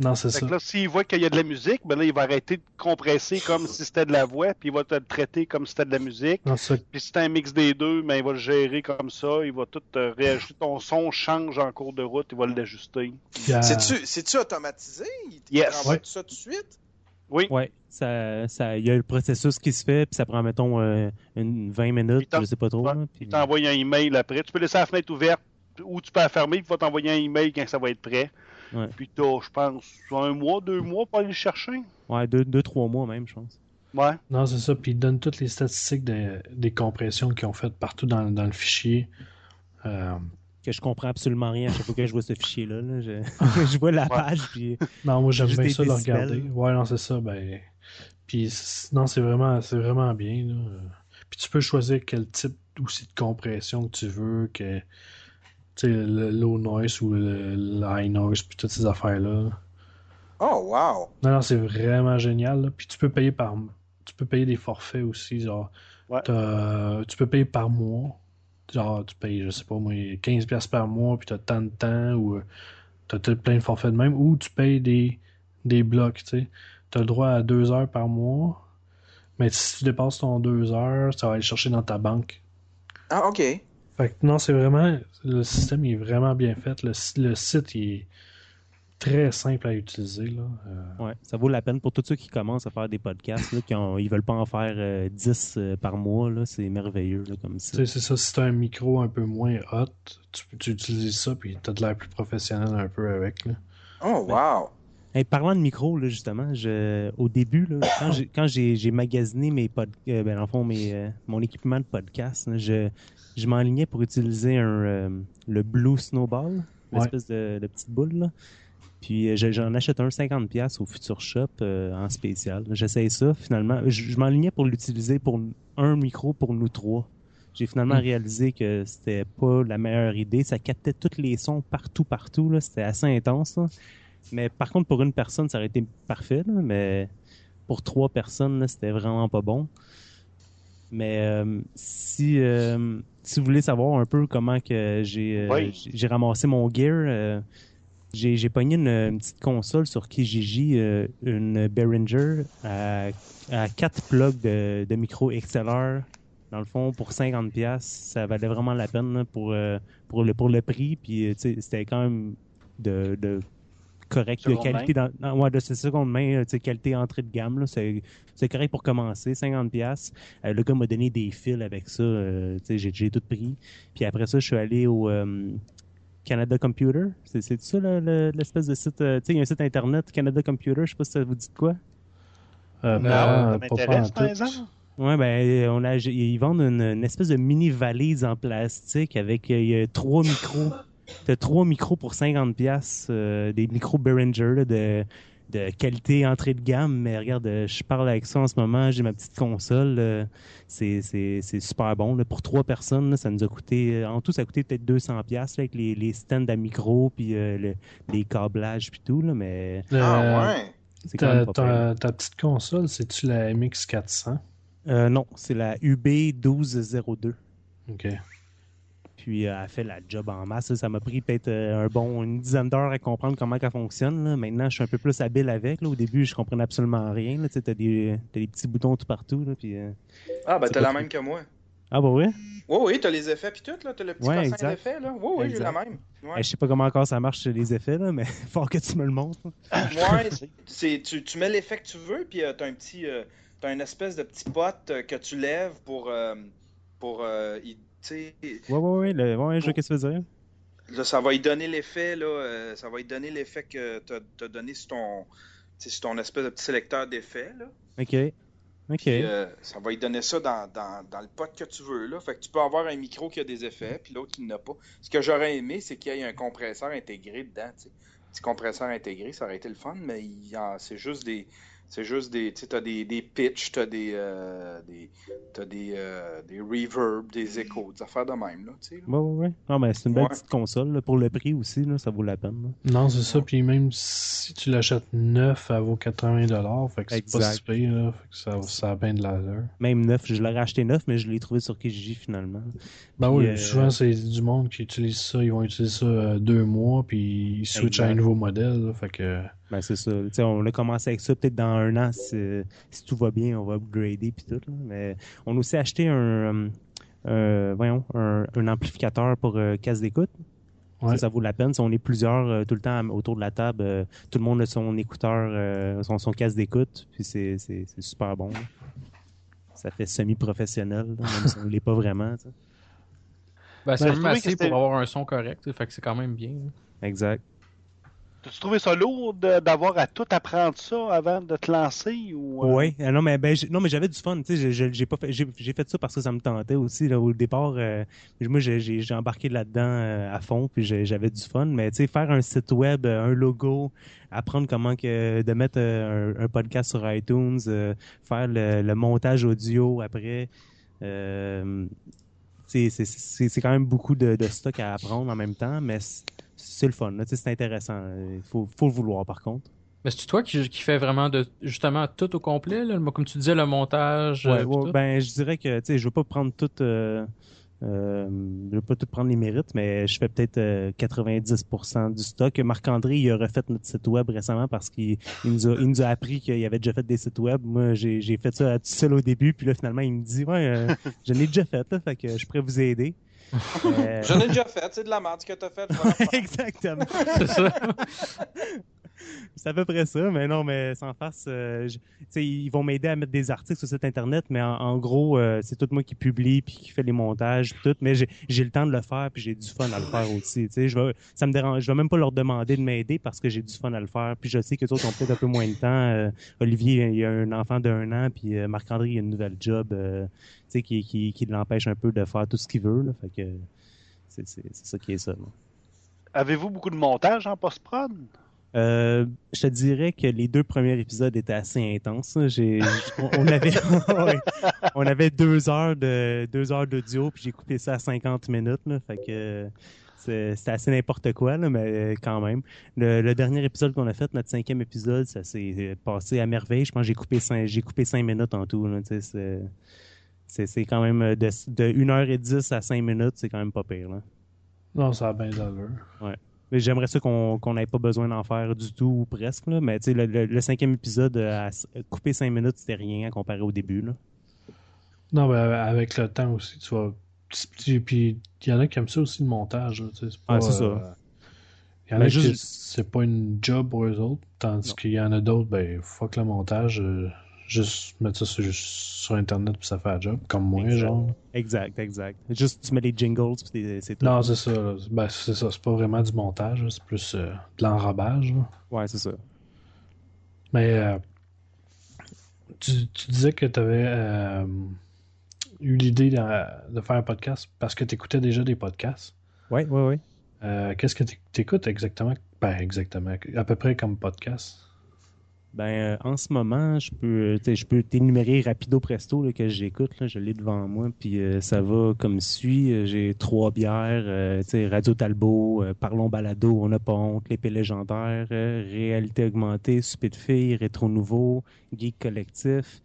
Non, c'est ça. là, s'il voit qu'il y a de la musique, ben là, il va arrêter de compresser comme si c'était de la voix, puis il va te le traiter comme si c'était de la musique. Non, Puis si c'est un mix des deux, ben il va le gérer comme ça, il va tout euh, réajuster. Ton son change en cours de route, il va l'ajuster. à- C'est-tu automatisé? Il Yes. tout ça tout de suite? Oui. Ouais, ça, ça, il y a le processus qui se fait, puis ça prend, mettons, euh, une 20 minutes, je sais pas trop. puis- Il t'envoie un email après. Tu peux laisser la fenêtre ouverte ou tu peux la fermer, puis il va t'envoyer un email quand ça va être prêt. Ouais. Puis t'as, je pense, un mois, deux mois pour aller le chercher. Ouais, deux, deux, trois mois même, je pense. Ouais. Non, c'est ça. Puis ils donnent toutes les statistiques de- des compressions qu'ils ont faites partout dans, dans le fichier. Euh, Que je comprends absolument rien à chaque fois que je vois ce fichier-là. là. Je... je vois la page, puis non, moi j'aime bien ça de le regarder. Ouais, non, c'est ça. Ben, puis non, c'est vraiment, c'est vraiment bien. là. Puis tu peux choisir quel type aussi de compression que tu veux, que tu sais, le low noise ou le, le high noise, puis toutes ces affaires-là. Oh, wow. Non, non, c'est vraiment génial. là. Puis tu peux payer par, tu peux payer des forfaits aussi, genre, Ouais. tu peux payer par mois. Genre, tu payes, je sais pas moi, 15$ piastres par mois, puis t'as tant de temps, ou euh, t'as plein de forfaits de même, ou tu payes des, des blocs, tu sais. T'as le droit à 2 heures par mois, mais si tu dépasses ton 2 heures, ça va aller chercher dans ta banque. Ah, OK. Fait que non, c'est vraiment, le système il est vraiment bien fait. Le, le site il est très simple à utiliser, là. Euh, ouais, ça vaut la peine pour tous ceux qui commencent à faire des podcasts, là, qui ont, ils veulent pas en faire euh, 10 euh, par mois. Là, c'est merveilleux là, comme Tu ça. sais, c'est ça, si t'as un micro un peu moins hot, tu, tu utilises ça, puis t'as de l'air plus professionnel un peu avec, là. Oh, wow. Hey, parlant de micro, là, justement, je, au début, là, quand j'ai- quand j'ai j'ai magasiné mes pod, euh, ben, fond, mes, euh, mon équipement de podcast, là, je, je m'enlignais pour utiliser un, euh, le Blue Snowball, Ouais. l'espèce de, de petite boule. Là. Puis euh, je- j'en achète un 50$ au Future Shop euh, en spécial. J'essaye ça finalement. Je, je m'enlignais pour l'utiliser pour un micro pour nous trois. J'ai finalement Mm. réalisé que c'était pas la meilleure idée. Ça captait tous les sons partout, partout. C'était assez intense. là. Mais par contre, pour une personne, ça aurait été parfait. là. Mais pour trois personnes, c'était vraiment pas bon. Mais euh, si, euh, si vous voulez savoir un peu comment que j'ai Oui. ramassé mon gear, j'ai pogné une, une petite console sur Kijiji, euh, une Behringer à, à 4 plugs de, de micro XLR. Dans le fond, pour 50$, pièces, ça valait vraiment la peine là, pour, euh, pour, le, pour le prix. Puis, euh, tu sais, c'était quand même de, de correct. Seconde qualité dans, dans- ouais, de seconde main, euh, tu sais, qualité entrée de gamme, là, c'est c'est correct pour commencer, 50$. pièces. le gars m'a donné des fils avec ça, euh, tu sais, j'ai j'ai tout pris. Puis après ça, je suis allé au euh, Canada Computer. C'est ça le- l'espèce de site, euh, tu sais, il y a un site internet, Canada Computer, je sais pas si ça vous dit de quoi. Euh, Non, pas- ça pas m'intéresse, par exemple? Ouais, ben, on a, ils vendent une, une espèce de mini valise en plastique avec euh, y a trois micros. T'as trois micros pour 50 pièces, des micros Behringer là, de, de qualité entrée de gamme. Mais regarde, euh, je parle avec ça en ce moment. J'ai ma petite console. euh, c'est c'est c'est super bon. Là. Pour trois personnes, là, ça nous a coûté en tout, ça a coûté peut-être 200 pièces avec les, les stands à micro puis euh, le- les câblages puis tout. Là, mais Euh, Ah ouais. ta, même pas pire. ta- ta petite console, c'est-tu la MX400? Euh, non, c'est la UB 1202. Ok. Puis euh, elle fait la job en masse. Ça m'a pris peut-être euh, un bon une dizaine d'heures à comprendre comment elle fonctionne. là. Maintenant, je suis un peu plus habile avec. là. Au début, je comprenais absolument rien. Tu as des, t'as des petits boutons tout partout. Là, puis, euh, Ah, ben t'as la même que moi. Ah bah ouais? Oui, oui, t'as les effets puis tout, là. T'as le petit Ouais, bassin d'effets, là. Oui, oui, j'ai la même. Ouais. Eh, je sais pas comment encore ça marche les effets, là, mais faut que tu me le montres. Ouais, c'est, tu, tu mets l'effet que tu veux, puis euh, t'as un petit, euh, t'as une espèce de petit pot euh, que tu lèves pour, pour, sais, Ouais, ouais, ouais. Le, ouais, je vois ce que tu veux dire. là, ça va y donner l'effet, là, euh, ça va y donner l'effet que t'as, t'as donné sur ton, sais, sur ton espèce de petit sélecteur d'effets, là. OK. OK. Puis, euh, ça va y donner ça dans, dans, dans le pot que tu veux, là. Fait que tu peux avoir un micro qui a des effets, puis l'autre qui n'a pas. Ce que j'aurais aimé, c'est qu'il y ait un compresseur intégré dedans, tu sais. Petit compresseur intégré, ça aurait été le fun, mais c'est juste des. C'est juste des. Tu sais, t'as des, des pitchs, t'as des. euh, des t'as des, euh, des reverbs, des échos, des affaires de même, là, tu sais. là. Ouais, ouais, ouais. Non, mais c'est une belle Ouais. petite console. là. Pour le prix aussi, là, ça vaut la peine. là. Non, c'est ça. Puis même si tu l'achètes neuf, elle vaut 80$. Fait que c'est pas si pire. Là. Fait que ça, ça a bien de l'allure. Même neuf, je l'aurais acheté neuf, mais je l'ai trouvé sur Kijiji finalement. Ben Puis, oui, euh, souvent c'est du monde qui utilise ça. Ils vont utiliser ça euh, deux mois, puis ils switchent à un nouveau modèle. là. Fait que. Ben, c'est ça. Tu sais, on a commencé avec ça. Peut-être dans un an, si, si tout va bien, on va upgrader puis tout. là. Mais on a aussi acheté un, euh, voyons, un, un amplificateur pour euh, casse d'écoute. Ouais. Ça, ça vaut la peine. Si on est plusieurs euh, tout le temps autour de la table, euh, tout le monde a son écouteur, euh, son, son casque d'écoute. Puis c'est, c'est, c'est super bon. là. Ça fait semi-professionnel, là, même si on l'est pas vraiment. Ben, c'est Ben, même assez pour avoir un son correct, fait que c'est quand même bien. là. Exact. T'as-tu trouvé ça lourd d'avoir à tout apprendre ça avant de te lancer ou euh, Ouais, euh, non mais ben mais j'avais du fun, tu j'ai- fait ça parce que ça me tentait aussi là au départ euh, moi j'ai embarqué là-dedans à fond puis j'avais du fun. Mais tu sais faire un site web, un logo, apprendre comment que de mettre un, podcast sur iTunes, faire le, montage audio après c'est quand même beaucoup de, de stock à apprendre en même temps mais c'est- le fun, c'est intéressant. Il faut, faut le vouloir par contre. Mais c'est toi qui, qui fais vraiment de justement tout au complet, là, comme tu disais, le montage. Ouais, euh, ouais, ben je dirais que je veux pas prendre tout euh, euh, je veux pas tout prendre les mérites, mais je fais peut-être euh, 90% du stock. Marc-André, il a refait notre site web récemment parce qu'il il nous, a, il nous a appris qu'il avait déjà fait des sites web. Moi, j'ai j'ai fait ça tout seul au début, puis là, finalement, il me dit Ouais, euh, je l'ai déjà fait, là, fait que je pourrais vous aider. Euh, J'en ai déjà fait, c'est de la merde ce que t'as fait. Exactement. C'est ça. C'est à peu près ça, mais non, mais sans face, euh, je- ils vont m'aider à mettre des articles sur site internet, mais en, gros, euh, c'est tout moi qui publie puis qui fait les montages tout, mais j'ai le temps de le faire puis j'ai du fun à le faire aussi. Je vais, ça me dérange, je vais même pas leur demander de m'aider parce que j'ai du fun à le faire. Puis je sais que autres ont peut-être un peu moins de temps. Euh, Olivier, il a un enfant d'un an, puis euh, Marc-André, il a une nouvelle job, qui, qui, qui l'empêche un peu de faire tout ce qu'il veut. C'est ça qui est ça. Avez-vous beaucoup de montage en post-prod? Euh, je te dirais que les deux premiers épisodes étaient assez intenses. J'ai, on, avait, ouais, on avait deux heures de deux heures d'audio, puis j'ai coupé ça à 50 minutes. Là, fait que c'est- c'était assez n'importe quoi, là, mais quand même. Le, le dernier épisode qu'on a fait, notre cinquième épisode, ça s'est passé à merveille. Je pense que j'ai coupé cinq, j'ai coupé cinq minutes en tout. Là, c'est, c'est, c'est quand même de, de 1h10 à 5 minutes, c'est quand même pas pire. Là. Non, ça a bien d'allure. Mais j'aimerais ça qu'on n'ait pas besoin d'en faire du tout ou presque. Là. Mais le, le- le cinquième épisode, euh, à couper cinq minutes, c'était rien à comparer au début. Là. Non, mais avec le temps aussi, tu vas. Puis il y en a qui aiment ça aussi le montage. là, Ah, pas, c'est ça. euh, Il y en a juste- c'est pas une job pour eux autres, tandis qu'il y en a d'autres, ben, fuck le montage, euh, juste mettre ça sur, sur Internet puis ça fait la job, comme moi, Exact. genre. Exact, exact. Juste, tu mets les jingles, puis c'est- tout. Non, c'est ça. Ben, c'est ça. C'est pas vraiment du montage, c'est plus euh, de l'enrobage. Ouais, c'est ça. Mais euh, tu, tu disais que tu avais eu l'idée de, de faire un podcast parce que tu écoutais déjà des podcasts. Ouais, ouais, ouais. Euh, Qu'est-ce que tu écoutes exactement? Ben, exactement. À peu près comme podcast. Ben, euh, en ce moment, je peux, sais, je peux t'énumérer rapido presto là, que j'écoute. Je l'ai devant moi, puis euh, ça va comme suit. Euh, J'ai trois bières, euh, Radio Talbot, euh, Parlons Balado, On n'a pas honte, L'épée légendaire, euh, Réalité augmentée, filles, Rétro Nouveau, Geek Collectif,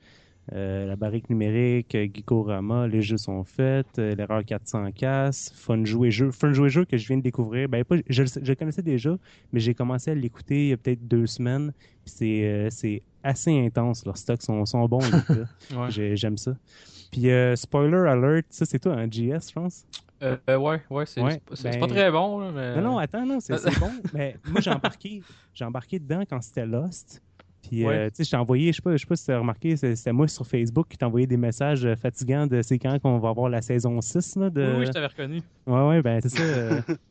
euh, La barrique numérique, euh, Geekorama, Les jeux sont faits, euh, L'erreur 400 casse, Fun jouer jeu. Fun jouer jeu que je viens de découvrir. Ben, pas, je, le sais- je le connaissais déjà, mais j'ai commencé à l'écouter il y a peut-être deux semaines. C'est euh, assez intense. Leurs stocks sont, sont bons. Ouais. J'aime ça. Puis euh, spoiler alert, ça c'est toi, un GS, je pense? Euh, ouais, ouais, c'est Ouais, pas- ben- pas très bon, là, mais... Non, non, attends, non, c'est bon. Mais moi, j'ai embarqué, j'ai embarqué dedans quand c'était Lost. Puis, euh, tu sais, je t'ai envoyé, je sais pas, je sais pas si tu as remarqué, c'est- c'était moi sur Facebook qui t'ai envoyé des messages euh, fatigants de c'est quand qu'on va avoir la saison 6. Là, de... Oui, oui, je t'avais reconnu. Ouais, ouais, ben c'est ça.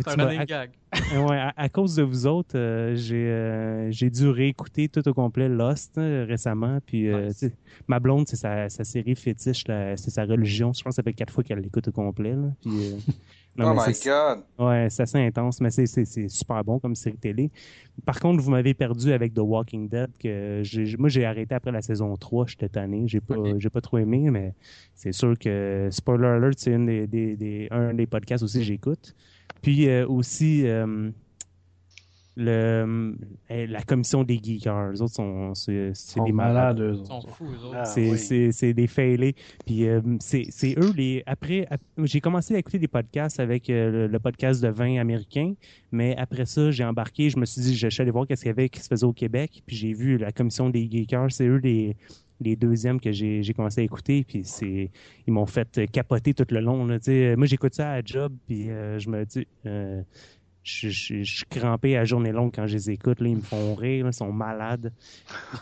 C'est un m'as- running à- gag. ouais, à, à cause de vous autres, euh, j'ai euh, j'ai dû réécouter tout au complet Lost euh, récemment. Puis, euh, Nice. ma blonde, c'est sa, sa série fétiche, c'est sa religion. Je pense que ça fait quatre fois qu'elle l'écoute au complet. Là. Puis, euh, non, oh my c'est- god. Ouais, c'est assez intense, mais c'est- super bon comme série télé. Par contre, vous m'avez perdu avec The Walking Dead, que moi j'ai arrêté après la saison 3, j'étais tanné, j'ai pas, Ok. j'ai pas trop aimé, mais c'est sûr que Spoiler Alert, c'est une des, des, des- un des podcasts aussi que j'écoute. Puis euh, aussi euh, le, euh, la commission des geekers, les autres sont c'est des malades. malades, eux Ils sont autres. fous, eux autres. Ah, C'est oui. c'est- c'est des failés. Puis euh, c'est c'est eux les. Après, ap- j'ai commencé à écouter des podcasts avec euh, le, le podcast de vin américain, mais après ça, j'ai embarqué. Je me suis dit, je suis allé voir qu'est-ce qu'il y avait qui se faisait au Québec. Puis j'ai vu la commission des geekers. C'est eux les les deuxièmes que j'ai j'ai commencé à écouter puis c'est ils m'ont fait capoter tout le long là, moi j'écoute ça à la job puis euh, je me dis euh, je, je, je suis crampé à journée longue quand je les écoute. Là, ils me font rire, là, ils sont malades.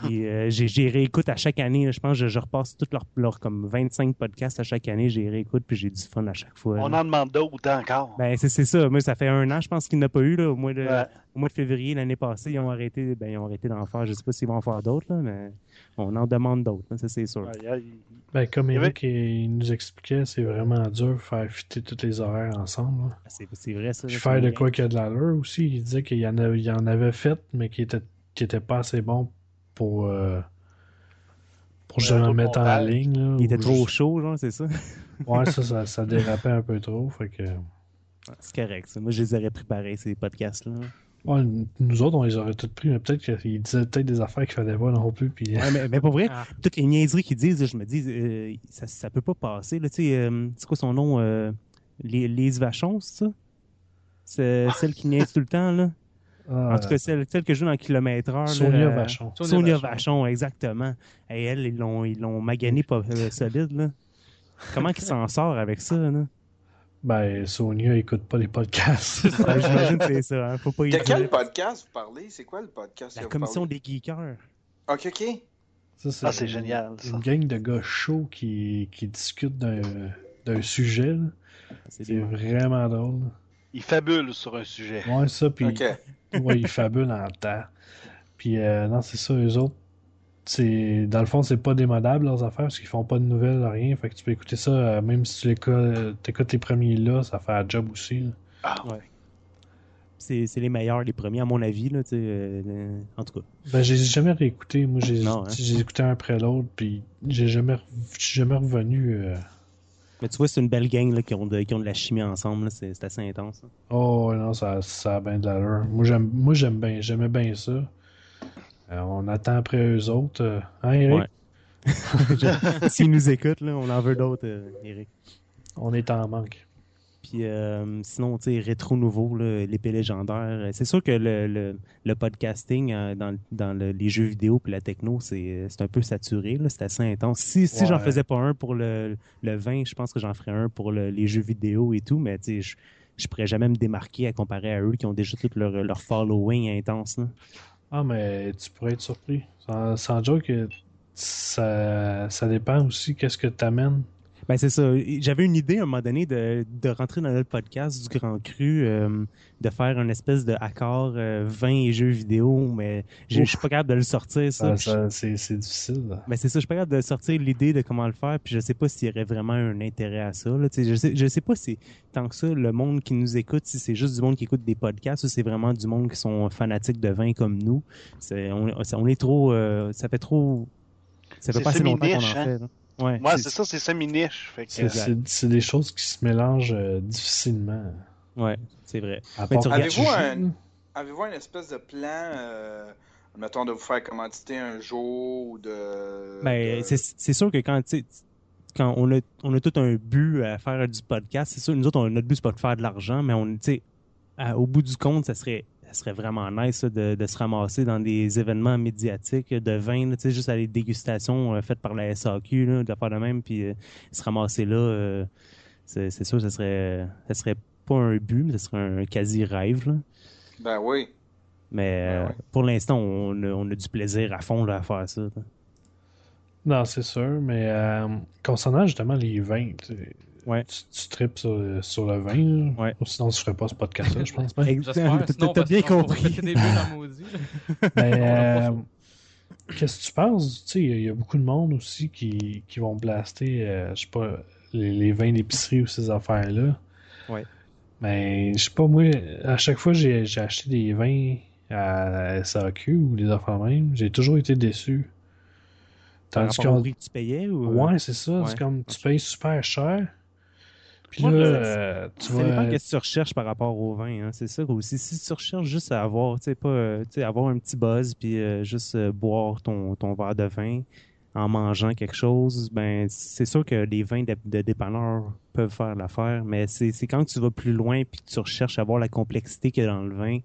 Puis, euh, j'ai, j'ai réécoute à chaque année. là. je pense que je, je repasse tous leurs leurs comme 25 podcasts à chaque année. J'ai réécoute puis j'ai du fun à chaque fois. On en demande d'autres encore. Ben, c'est, c'est ça. Moi, ça fait un an, je pense qu'il n'y en a pas eu. Là, au, mois de, Ouais. au mois de février l'année passée, ils ont arrêté, ben, ils ont arrêté d'en faire. Je sais pas s'ils vont en faire d'autres, là, mais on en demande d'autres. là, ça, c'est sûr. Ben, comme Il y avait- Eric il nous expliquait, c'est vraiment dur de faire fitter tous les horaires ensemble. là. C'est, c'est vrai, ça. Puis faire de quoi qu'il y a de l'allure aussi. Il disait qu'il y en, avait, il en avait fait, mais qui était, qui était pas assez bon pour, euh, pour Ouais, justement tout le le mettre en ligne. là, Il était trop juste- chaud, genre, c'est ça? Ouais, ça, ça, ça dérapait un peu trop. Fait que... C'est correct, ça. Moi, je les aurais préparés, ces podcasts-là. Ouais, nous autres, on les aurait tous pris, mais peut-être qu'il disait peut-être des affaires qu'il fallait pas non plus. Puis... Ouais, mais, mais pour vrai, Ah. toutes les niaiseries qu'ils disent, je me dis, euh, ça, ça peut pas passer. Là, tu sais, euh, c'est quoi son nom? Euh, Les- Lise Vachon, c'est ça? C'est celle qui niaise tout le temps, là. Ah, En tout cas, celle, celle que joue dans Kilomètre Heure. Sonia Vachon. Sonia Sonia Vachon. Vachon, exactement. Et elle, ils l'ont, ils l'ont magané pas euh, solide, là. Comment qu'il s'en sort avec ça, là? Ben, Sonia écoute pas les podcasts. J'imagine que c'est ça, hein. Faut pas y De quel dire. podcast vous parlez? C'est quoi le podcast? La commission des geekers. Ok, ok. Ça, Ah, c'est génial, ça. Une gang de gars chauds qui, qui discutent d'un, d'un sujet. C'est C'est vraiment drôle. Il fabule sur un sujet. Ouais, ça, puis ouais, ils fabulent en temps. Puis euh, non, c'est ça, eux autres. C'est, dans le fond, c'est pas démodable leurs affaires parce qu'ils font pas de nouvelles, rien. Fait que tu peux écouter ça, euh, même si tu t'écoutes les premiers là, ça fait un job aussi. là. Ah, Ouais. C'est c'est les meilleurs, les premiers, à mon avis, là, tu sais. euh, en tout cas. Ben, j'ai jamais réécouté. Moi, j'ai, Non, hein. j'ai écouté un après l'autre, puis j'ai jamais, jamais revenu. euh, Mais tu vois, c'est une belle gang là, qui, ont de, qui ont de la chimie ensemble. là. C'est c'est assez intense. hein. Oh ouais, non, ça, ça a bien de l'allure. Moi j'aime moi j'aime bien j'aimais bien ça. Euh, on attend après eux autres. euh. Hein, Eric? Ouais. S'ils nous écoutent, là, on en veut d'autres, euh, Eric. On est en manque. Puis euh, sinon, tu sais, rétro nouveau, l'épée légendaire. C'est sûr que le, le, le podcasting euh, dans, dans le- les jeux vidéo puis la techno, c'est un peu saturé. C'est assez intense. Si, si Ouais. j'en faisais pas un pour le, le vin, je pense que j'en ferais un pour le- les jeux vidéo et tout. Mais tu sais, je- je pourrais jamais me démarquer à comparer à eux qui ont déjà tout leur, leur following intense. là. Ah, mais tu pourrais être surpris. Sans, sans joke, ça, ça dépend aussi qu'est-ce que tu amènes. Ben c'est ça. J'avais une idée à un moment donné de, de rentrer dans le podcast du Grand Cru, euh, de faire une espèce de accord euh, vin et jeux vidéo, mais je je suis pas capable de le sortir ça. C'est c'est difficile. là. Ben c'est ça, je suis pas capable de sortir l'idée de comment le faire, puis je sais pas s'il y aurait vraiment un intérêt à ça. Là. Je sais, je sais pas si tant que ça, le monde qui nous écoute, si c'est juste du monde qui écoute des podcasts ou c'est vraiment du monde qui sont fanatiques de vin comme nous. C'est, on, on est trop, euh, ça fait trop, ça fait pas assez longtemps qu'on en semi-niche, hein? Ouais, Ouais, c'est ça, c'est semi-niche. Fait que, C'est- euh, des choses qui se mélangent euh, difficilement. ouais, c'est vrai. Avez-vous un-. Avez-vous une espèce de plan, euh, mettons, de vous faire commanditer un jour ou de. Ben, de- c'est c'est sûr que quand, quand on a, on a tout un but à faire du podcast, c'est sûr, nous autres, on- notre but, c'est pas de faire de l'argent, mais on, tu au bout du compte, ça serait, ça serait vraiment nice ça, de, de se ramasser dans des événements médiatiques de vin, là, tu sais, juste à des dégustations euh, faites par la SAQ, là, de faire de même, puis euh, se ramasser là, euh, c'est sûr, ça serait, ça serait pas un but, mais ça serait un quasi-rêve. Ben oui. Mais Ben euh, pour l'instant, on, a- on a du plaisir à fond là, à faire ça. là. Non, c'est sûr, mais euh, concernant justement les vins, tu, Ouais. tu, tu tripes sur, sur le vin. Ouais. Ou sinon tu ferais pas ce podcast-là, je pense. T'as bien compris. des bulles en maudit. là. Mais, On l'a pas euh, qu'est-ce que tu penses? Il y a- il y, a beaucoup de monde aussi qui, qui vont blaster, euh, je sais pas, les, les vins d'épicerie ou ces affaires-là. Ouais. Mais je sais pas, moi, à chaque fois que j'ai j'ai acheté des vins à SAQ ou des affaires même, j'ai toujours été déçu. Tandis que tu payais ou... Ouais, c'est ça. Ouais. C'est comme tu payes super cher. Puis Moi, là, le- euh, tu Ça vas. dépend qu'est-ce que tu recherches par rapport au vin, hein. c'est ça aussi. Si tu recherches juste à avoir, tu sais, pas, euh, tu sais, avoir un petit buzz puis euh, juste euh, boire ton, ton verre de vin en mangeant quelque chose, ben c'est sûr que les vins de, de dépanneur peuvent faire l'affaire, mais c'est c'est quand tu vas plus loin puis que tu recherches à voir la complexité qu'il y a dans le vin,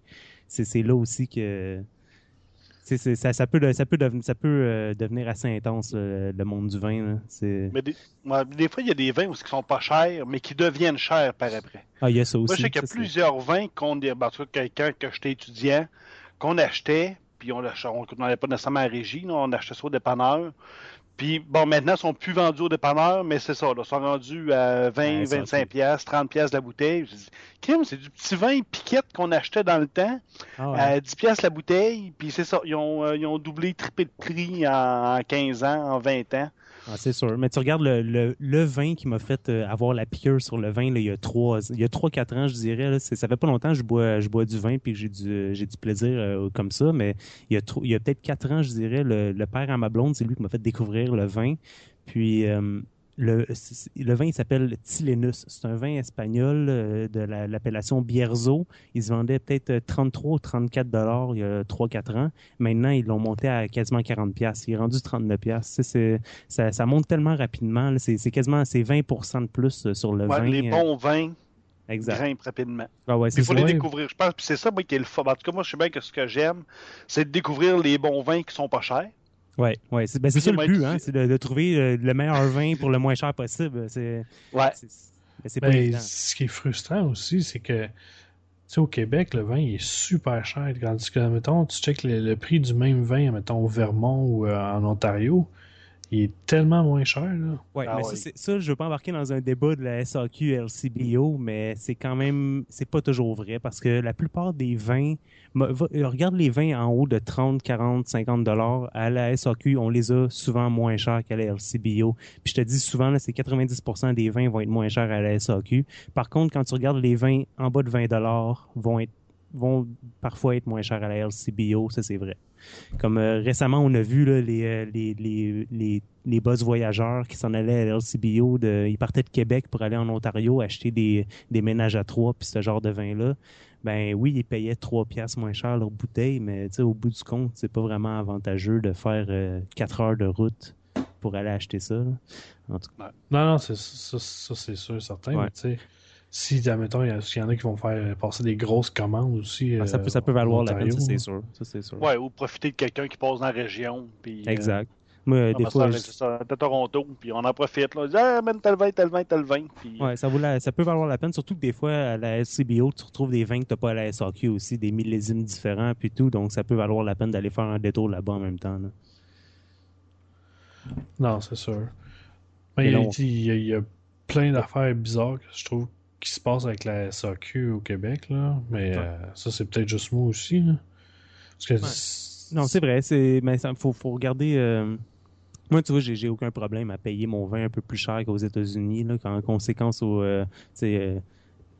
c'est c'est là aussi que c'est- ça, ça peut, ça peut, deven- ça peut euh, devenir assez intense, le, le monde du vin. là. C'est- Mais des, ouais, des fois, il y a des vins où ils sont pas chers, mais qui deviennent chers par après. Ah, il y a ça aussi. Moi, je sais qu'il y a ça, c'est- plusieurs vins qu'on, ben, quelqu'un que j'étais étudiant, qu'on achetait, puis on l'ach- on n'allait pas nécessairement à la régie, on achetait ça au dépanneur. Puis, bon, maintenant, ils sont plus vendus au dépanneur, mais c'est ça, là, ils sont rendus à 20, Ouais, ça, 25 ok. piastres, 30 piastres la bouteille. Je dis, Kim, c'est du petit vin piquette qu'on achetait dans le temps, Ah ouais. à 10 piastres la bouteille, puis c'est ça, ils ont, euh, ils ont doublé, triplé de prix en, en 15 ans, en 20 ans. Ah, c'est sûr. Mais tu regardes le, le, vin qui m'a fait euh, avoir la piqûre sur le vin il y a trois, il y a trois, quatre ans, je dirais. Ça fait pas longtemps que je bois, je bois du vin puis que j'ai du, j'ai du plaisir euh, comme ça. Mais il y a, a peut-être quatre ans, je dirais, le, père à ma blonde, c'est lui qui m'a fait découvrir le vin. Puis euh, le, vin, il s'appelle Tilenus. C'est un vin espagnol euh, de la- l'appellation Bierzo. Il se vendait peut-être euh, 33 ou 34 dollars il y a 3-4 ans. Maintenant, ils l'ont monté à quasiment 40 pièces. Il est rendu 39 pièces. C'est ça, ça monte tellement rapidement. C'est c'est quasiment c'est 20% de plus euh, sur le Ouais, vin. les euh, bons vins exact. grimpent rapidement. Ah ouais, Il faut ça. les Ouais. découvrir. Je pense que c'est ça moi, qui est le fun. En tout cas, moi, je sais bien que ce que j'aime, c'est de découvrir les bons vins qui sont pas chers. Ouais, ouais. C'est ben, ça le but, hein, c'est de, de trouver le meilleur vin pour le moins cher possible. C'est Ouais. c'est- mais c'est pas Ben, évident. ce qui est frustrant aussi, c'est que tu sais, au Québec, le vin il est super cher. Tandis que, mettons, tu checkes le, le prix du même vin, mettons, au Vermont ou euh, en Ontario, il est tellement moins cher. Là. Ouais, Ah mais ouais. ça, ça, je veux pas embarquer dans un débat de la SAQ LCBO, mais c'est quand même, c'est pas toujours vrai parce que la plupart des vins, euh, regarde les vins en haut de 30, 40, 50 dollars à la SAQ, on les a souvent moins chers qu'à la LCBO. Puis je te dis souvent, là, c'est 90% des vins vont être moins chers à la SAQ. Par contre, quand tu regardes les vins en bas de 20 dollars, vont être vont parfois être moins chers à la LCBO, ça c'est vrai. Comme euh, récemment, on a vu là, les, euh, les, les, les, les boss voyageurs qui s'en allaient à la LCBO. De, ils partaient de Québec pour aller en Ontario acheter des, des ménages à trois puis ce genre de vin-là. Ben oui, ils payaient trois piastres moins cher leur bouteille, mais au bout du compte, c'est pas vraiment avantageux de faire euh, quatre heures de route pour aller acheter ça. là. En tout cas, Non, non, c'est, ça, c'est sûr, certain. Ouais. Mais si, admettons, il y, y en a qui vont faire passer des grosses commandes aussi. ah, ça, euh, peut, ça peut valoir la peine, ça c'est sûr. Ça, c'est sûr. Ouais, ou profiter de quelqu'un qui passe dans la région. Puis, euh, Exact. Moi, des Ah, fois, ça, on est à Toronto, puis on en profite. Là. On dit, ah, man, tel vin, tel vin, tel vin. Puis, Ouais, ça, vaut la- ça peut valoir la peine, surtout que des fois, à la SCBO, tu retrouves des vins que tu n'as pas à la SAQ aussi, des millésimes différents, puis tout, donc ça peut valoir la peine d'aller faire un détour là-bas en même temps. là. Non, c'est sûr. Mais il y, a, non. il y a- il y a plein d'affaires bizarres que je trouve qui se passent avec la SAQ au Québec, là. Mais euh, ça, c'est peut-être juste moi aussi, là. Parce que Non, c'est vrai, c'est mais il faut, faut regarder. euh, Moi, tu vois, j'ai j'ai aucun problème à payer mon vin un peu plus cher qu'aux États-Unis, là, qu'en conséquence au. euh,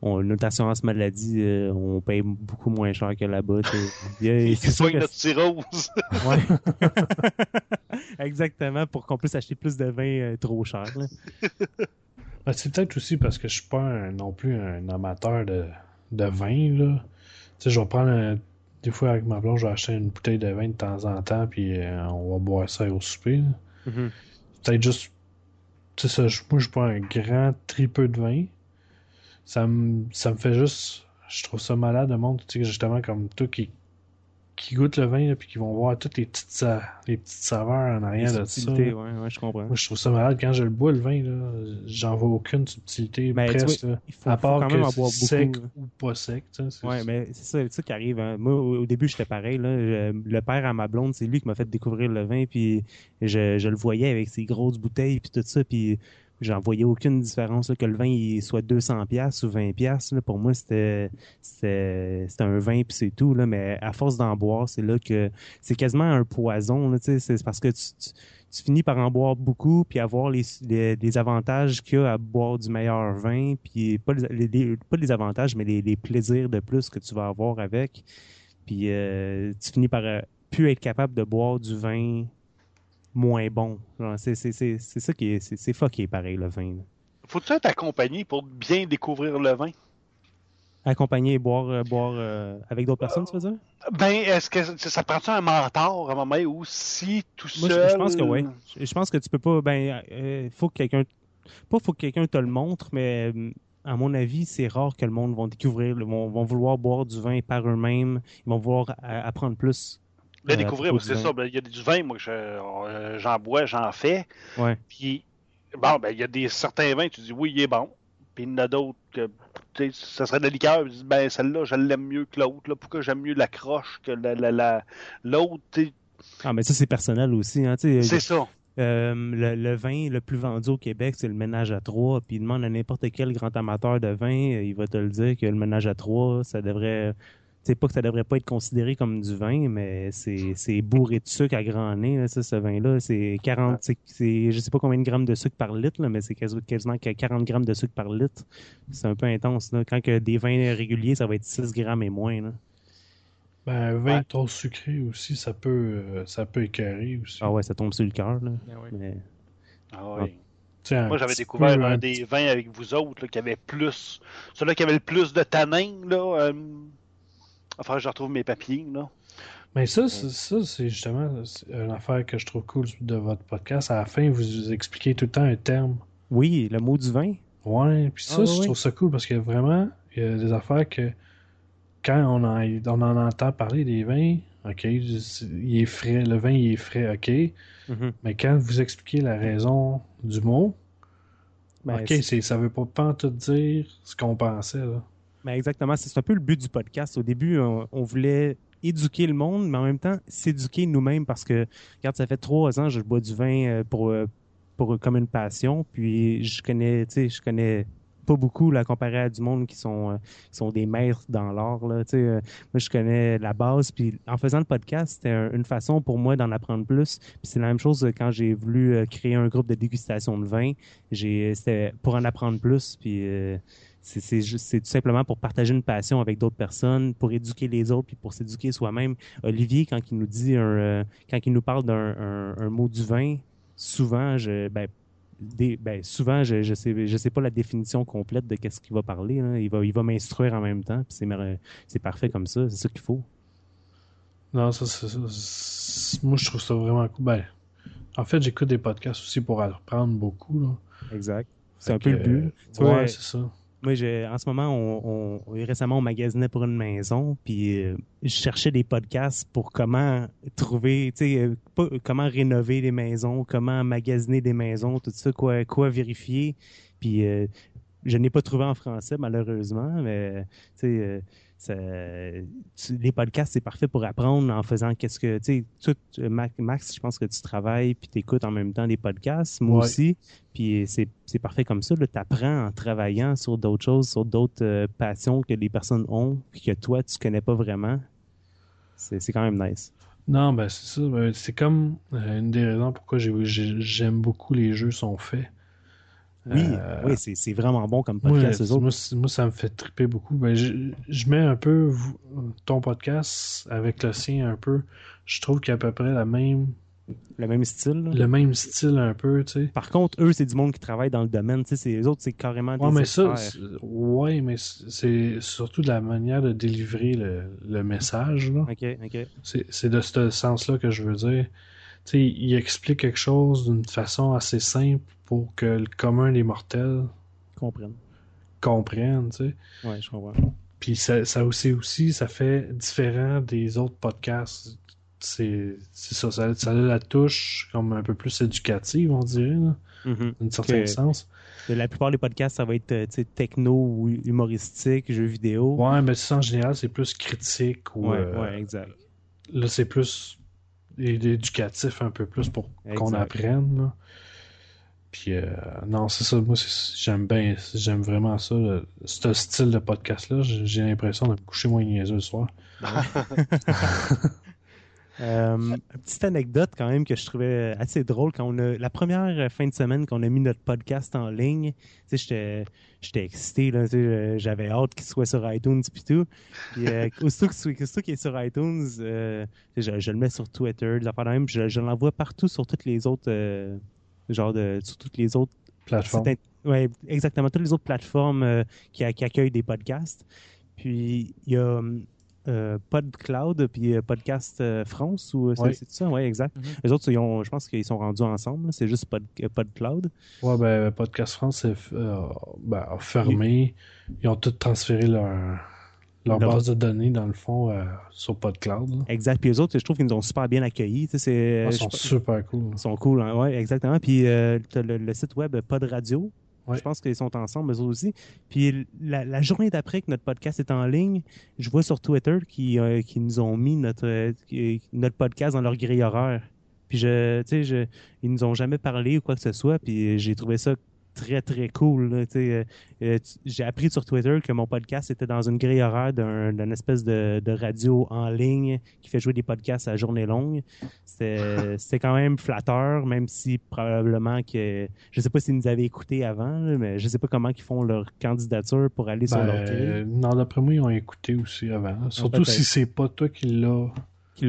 on- notre assurance maladie, euh, on paye beaucoup moins cher que là-bas. C'est soigne que notre cirrhose. Ouais. Exactement, pour qu'on puisse acheter plus de vin euh, trop cher. Ben, c'est peut-être aussi parce que je suis pas un- non plus un amateur de, de vin, là. Tu sais, je vais prendre un- Des fois, avec ma blonde, je vais acheter une bouteille de vin de temps en temps, puis euh, on va boire ça au souper. Mhm. peut-être juste. Tu sais, ça, je- moi, je suis pas un grand tripeux de vin. Ça me, ça me fait juste. Je trouve ça malade de monde, tu sais, justement, comme toi qui, qui goûte le vin, là, puis qui vont voir toutes les petites, les petites saveurs en arrière de ça. ouais, ouais, je comprends. Moi, je trouve ça malade. Quand je le bois, le vin, j'en vois aucune subtilité, Ben, tu presque. vois. Il faut, à faut part quand que même en boire beaucoup. sec ou pas sec. tu sais, c'est- Ouais, mais c'est ça, ça qui arrive. hein. Moi, au, au début, j'étais pareil. Là. Je- le père à ma blonde, c'est lui qui m'a fait découvrir le vin. Puis je, je le voyais avec ses grosses bouteilles puis tout ça. Puis j'en voyais aucune différence là, que le vin il soit 200 pièces ou 20 pièces. Pour moi, c'était c'était un vin puis c'est tout. Là. Mais à force d'en boire, c'est là que c'est quasiment un poison. C'est parce que tu, finis par en boire beaucoup puis avoir les, les, avantages qu'il y a à boire du meilleur vin puis pas les, pas les avantages mais les, les plaisirs de plus que tu vas avoir avec puis euh, tu finis par euh, plus être capable de boire du vin moins bon c'est ça qui est c'est fucké pareil le vin là. Faut-tu être accompagné pour bien découvrir le vin? accompagner et boire euh, boire euh, avec d'autres personnes tu veux dire? Ben, est-ce que ça, prend-tu un mentor à un moment ou si tout Moi, je- seul? je pense que oui. Je, je pense que tu peux pas. Ben, euh, faut que quelqu'un. Pas faut que quelqu'un te le montre, mais euh, à mon avis, c'est rare que le monde vont découvrir, vont, vont vouloir boire du vin par eux-mêmes. Ils vont vouloir apprendre plus. Euh, découvrir, c'est ça. ben, Il y a du vin, moi, je- euh, j'en bois, j'en fais. Ouais. Puis, bon, ben, il y a des certains vins, tu dis oui, il est bon. Puis il y en a d'autres que, ça serait de la liqueur. Tu dis, ben, celle-là, je l'aime mieux que l'autre. Pourquoi j'aime mieux la croche que la, la, la- l'autre, Ah, mais ça, c'est personnel aussi. Hein, tu sais, c'est ça. Euh, le, le vin le plus vendu au Québec, c'est le ménage à trois. Puis demande à n'importe quel grand amateur de vin, il va te le dire que le ménage à trois, ça devrait. C'est pas que ça devrait pas être considéré comme du vin, mais c'est c'est bourré de sucre à grand nez, là, ça, ce vin-là. C'est 40, c'est- c'est, je sais pas combien de grammes de sucre par litre, là, mais c'est quasi- quasiment que 40 grammes de sucre par litre. C'est un peu intense. Là. Quand que des vins réguliers, ça va être 6 grammes et moins. Là. Ben, un vin Ouais. trop sucré aussi, ça peut, euh, ça peut écœurer aussi. Ah ouais, ça tombe sur le cœur. Là. Ben oui. Mais... Ah ouais. Un Moi, j'avais découvert peu, un un des vins avec vous autres là, qui avait plus. Celui-là qui avait le plus de tanin, là. Euh... Enfin, je retrouve mes papiers, là. Mais ça, c'est- ça, c'est justement une affaire que je trouve cool de votre podcast. À la fin, vous expliquez tout le temps un terme. Oui, le mot du vin. Ouais, puis ça, Ah, ouais, je trouve ça cool parce que vraiment, il y a des affaires que quand on en, on en entend parler des vins, ok, il est frais, le vin il est frais, ok, Mhm. mais quand vous expliquez la raison du mot, Ben, ok, ça veut pas, pas tout dire ce qu'on pensait. Là. Ben exactement, c'est un peu le but du podcast. Au début, on, voulait éduquer le monde, mais en même temps s'éduquer nous-mêmes parce que, regarde, ça fait trois ans que je bois du vin euh, pour, euh, pour comme une passion, puis je connais, tu sais, je connais pas beaucoup là comparé à du monde qui sont euh, qui sont des maîtres dans l'art là euh, moi je connais la base. Puis en faisant le podcast c'était un- une façon pour moi d'en apprendre plus. Puis c'est la même chose euh, quand j'ai voulu euh, créer un groupe de dégustation de vin j'ai c'était pour en apprendre plus. Puis euh, c'est tout simplement pour partager une passion avec d'autres personnes, pour éduquer les autres, puis pour s'éduquer soi-même. Olivier, quand il nous dit un, euh, quand il nous parle d'un un, un mot du vin, souvent, je, ben, des, ben, souvent, je, je sais, je sais pas la définition complète de qu'est-ce qu'il va parler. Il va, il va m'instruire en même temps, c'est, parfait comme ça. C'est ça qu'il faut. Non, ça, moi je trouve ça vraiment cool. Ben, en fait, j'écoute des podcasts aussi pour apprendre beaucoup. Là. Exact. C'est un peu le but. Tu ouais, c'est ça. Moi, je, en ce moment, on, on, récemment, on magasinait pour une maison, puis euh, je cherchais des podcasts pour comment trouver, tu sais, euh, comment rénover les maisons, comment magasiner des maisons, tout ça, quoi, quoi vérifier. Puis euh, je n'ai pas trouvé en français, malheureusement, mais tu sais les podcasts, c'est parfait pour apprendre en faisant qu'est-ce que, tu sais, Max, je pense que tu travailles puis t'écoutes en même temps des podcasts, moi aussi, puis c'est parfait comme ça, tu apprends en travaillant sur d'autres choses, sur d'autres euh, passions que les personnes ont puis que toi, tu connais pas vraiment. C'est quand même nice. Non, ben c'est ça. Ben, c'est comme euh, une des raisons pourquoi j'aime beaucoup les jeux sont faits. Oui, euh, oui c'est vraiment bon comme podcast. Moi, moi, ça me fait triper beaucoup. Ben, je, je, mets un peu ton podcast avec le sien un peu. Je trouve qu'il y a à peu près la même. Le même style. Le même style un peu, tu sais. Par contre, eux, c'est du monde qui travaille dans le domaine. Tu sais, les autres, c'est carrément des ouais, mais ça, ouais, mais c'est surtout de la manière de délivrer le, le message. Là. OK, OK. C'est de ce sens-là que je veux dire. Tu sais, il explique quelque chose d'une façon assez simple pour que le commun des mortels comprenne. Comprenne, tu sais. Ouais, je comprends. Puis ça, ça aussi, aussi, ça fait différent des autres podcasts. C'est ça, ça, ça, a la touche comme un peu plus éducative, on dirait, là, mm d'un certain sens. La plupart des podcasts, ça va être euh, techno ou humoristique, jeux vidéo. Ouais, mais ça, en général, c'est plus critique. Ou, ouais, euh, ouais, exact. Là, c'est plus éducatif un peu plus pour qu'on apprenne. Là. Puis euh, non, c'est ça. Moi, j'aime bien, j'aime vraiment ça. ce style de podcast-là, j'ai l'impression de me coucher moins niaiseux le soir. euh, petite anecdote quand même que je trouvais assez drôle quand on a la première fin de semaine qu'on a mis notre podcast en ligne. Tu sais, j'étais excité j'avais hâte qu'il soit sur iTunes puis tout. Puis euh, aussitôt qu'il est sur iTunes, euh, je, le mets sur Twitter, affaires même, je, je l'envoie partout sur toutes les autres euh, genre de, sur toutes les autres plateformes. Oui, exactement, toutes les autres plateformes euh, qui, accueillent des podcasts. Puis il y a euh, PodCloud puis euh, Podcast France ou c'est ça? Ouais exact. Mm-hmm. les autres ils je pense qu'ils sont rendus ensemble c'est juste Pod, PodCloud. Ouais ben Podcast France est ben, fermé. Ils ont tout transféré leur leur base de données, dans le fond, euh, sur PodCloud. Exact. Puis eux autres, je trouve qu'ils nous ont super bien accueillis. ils sont super cool. Ils sont cool, hein? oui, exactement. Puis euh, le, site web Pod Radio. Je pense qu'ils sont ensemble, eux aussi. Puis la, journée d'après que notre podcast est en ligne, je vois sur Twitter qu'ils euh, nous ont mis notre, notre podcast dans leur grille horaire. Puis je, tu sais, ils nous ont jamais parlé ou quoi que ce soit. Puis j'ai trouvé ça très, très cool. Euh, euh, j'ai appris sur Twitter que mon podcast était dans une grille horaire d'une espèce de, radio en ligne qui fait jouer des podcasts à journée longue. C'était quand même flatteur, même si probablement que... Je sais pas s'ils nous avaient écouté avant, mais je sais pas comment ils font leur candidature pour aller sur leur grille. Ben, non, d'après moi, ils ont écouté aussi avant. Ah, Surtout si c'est pas toi qui l'as qui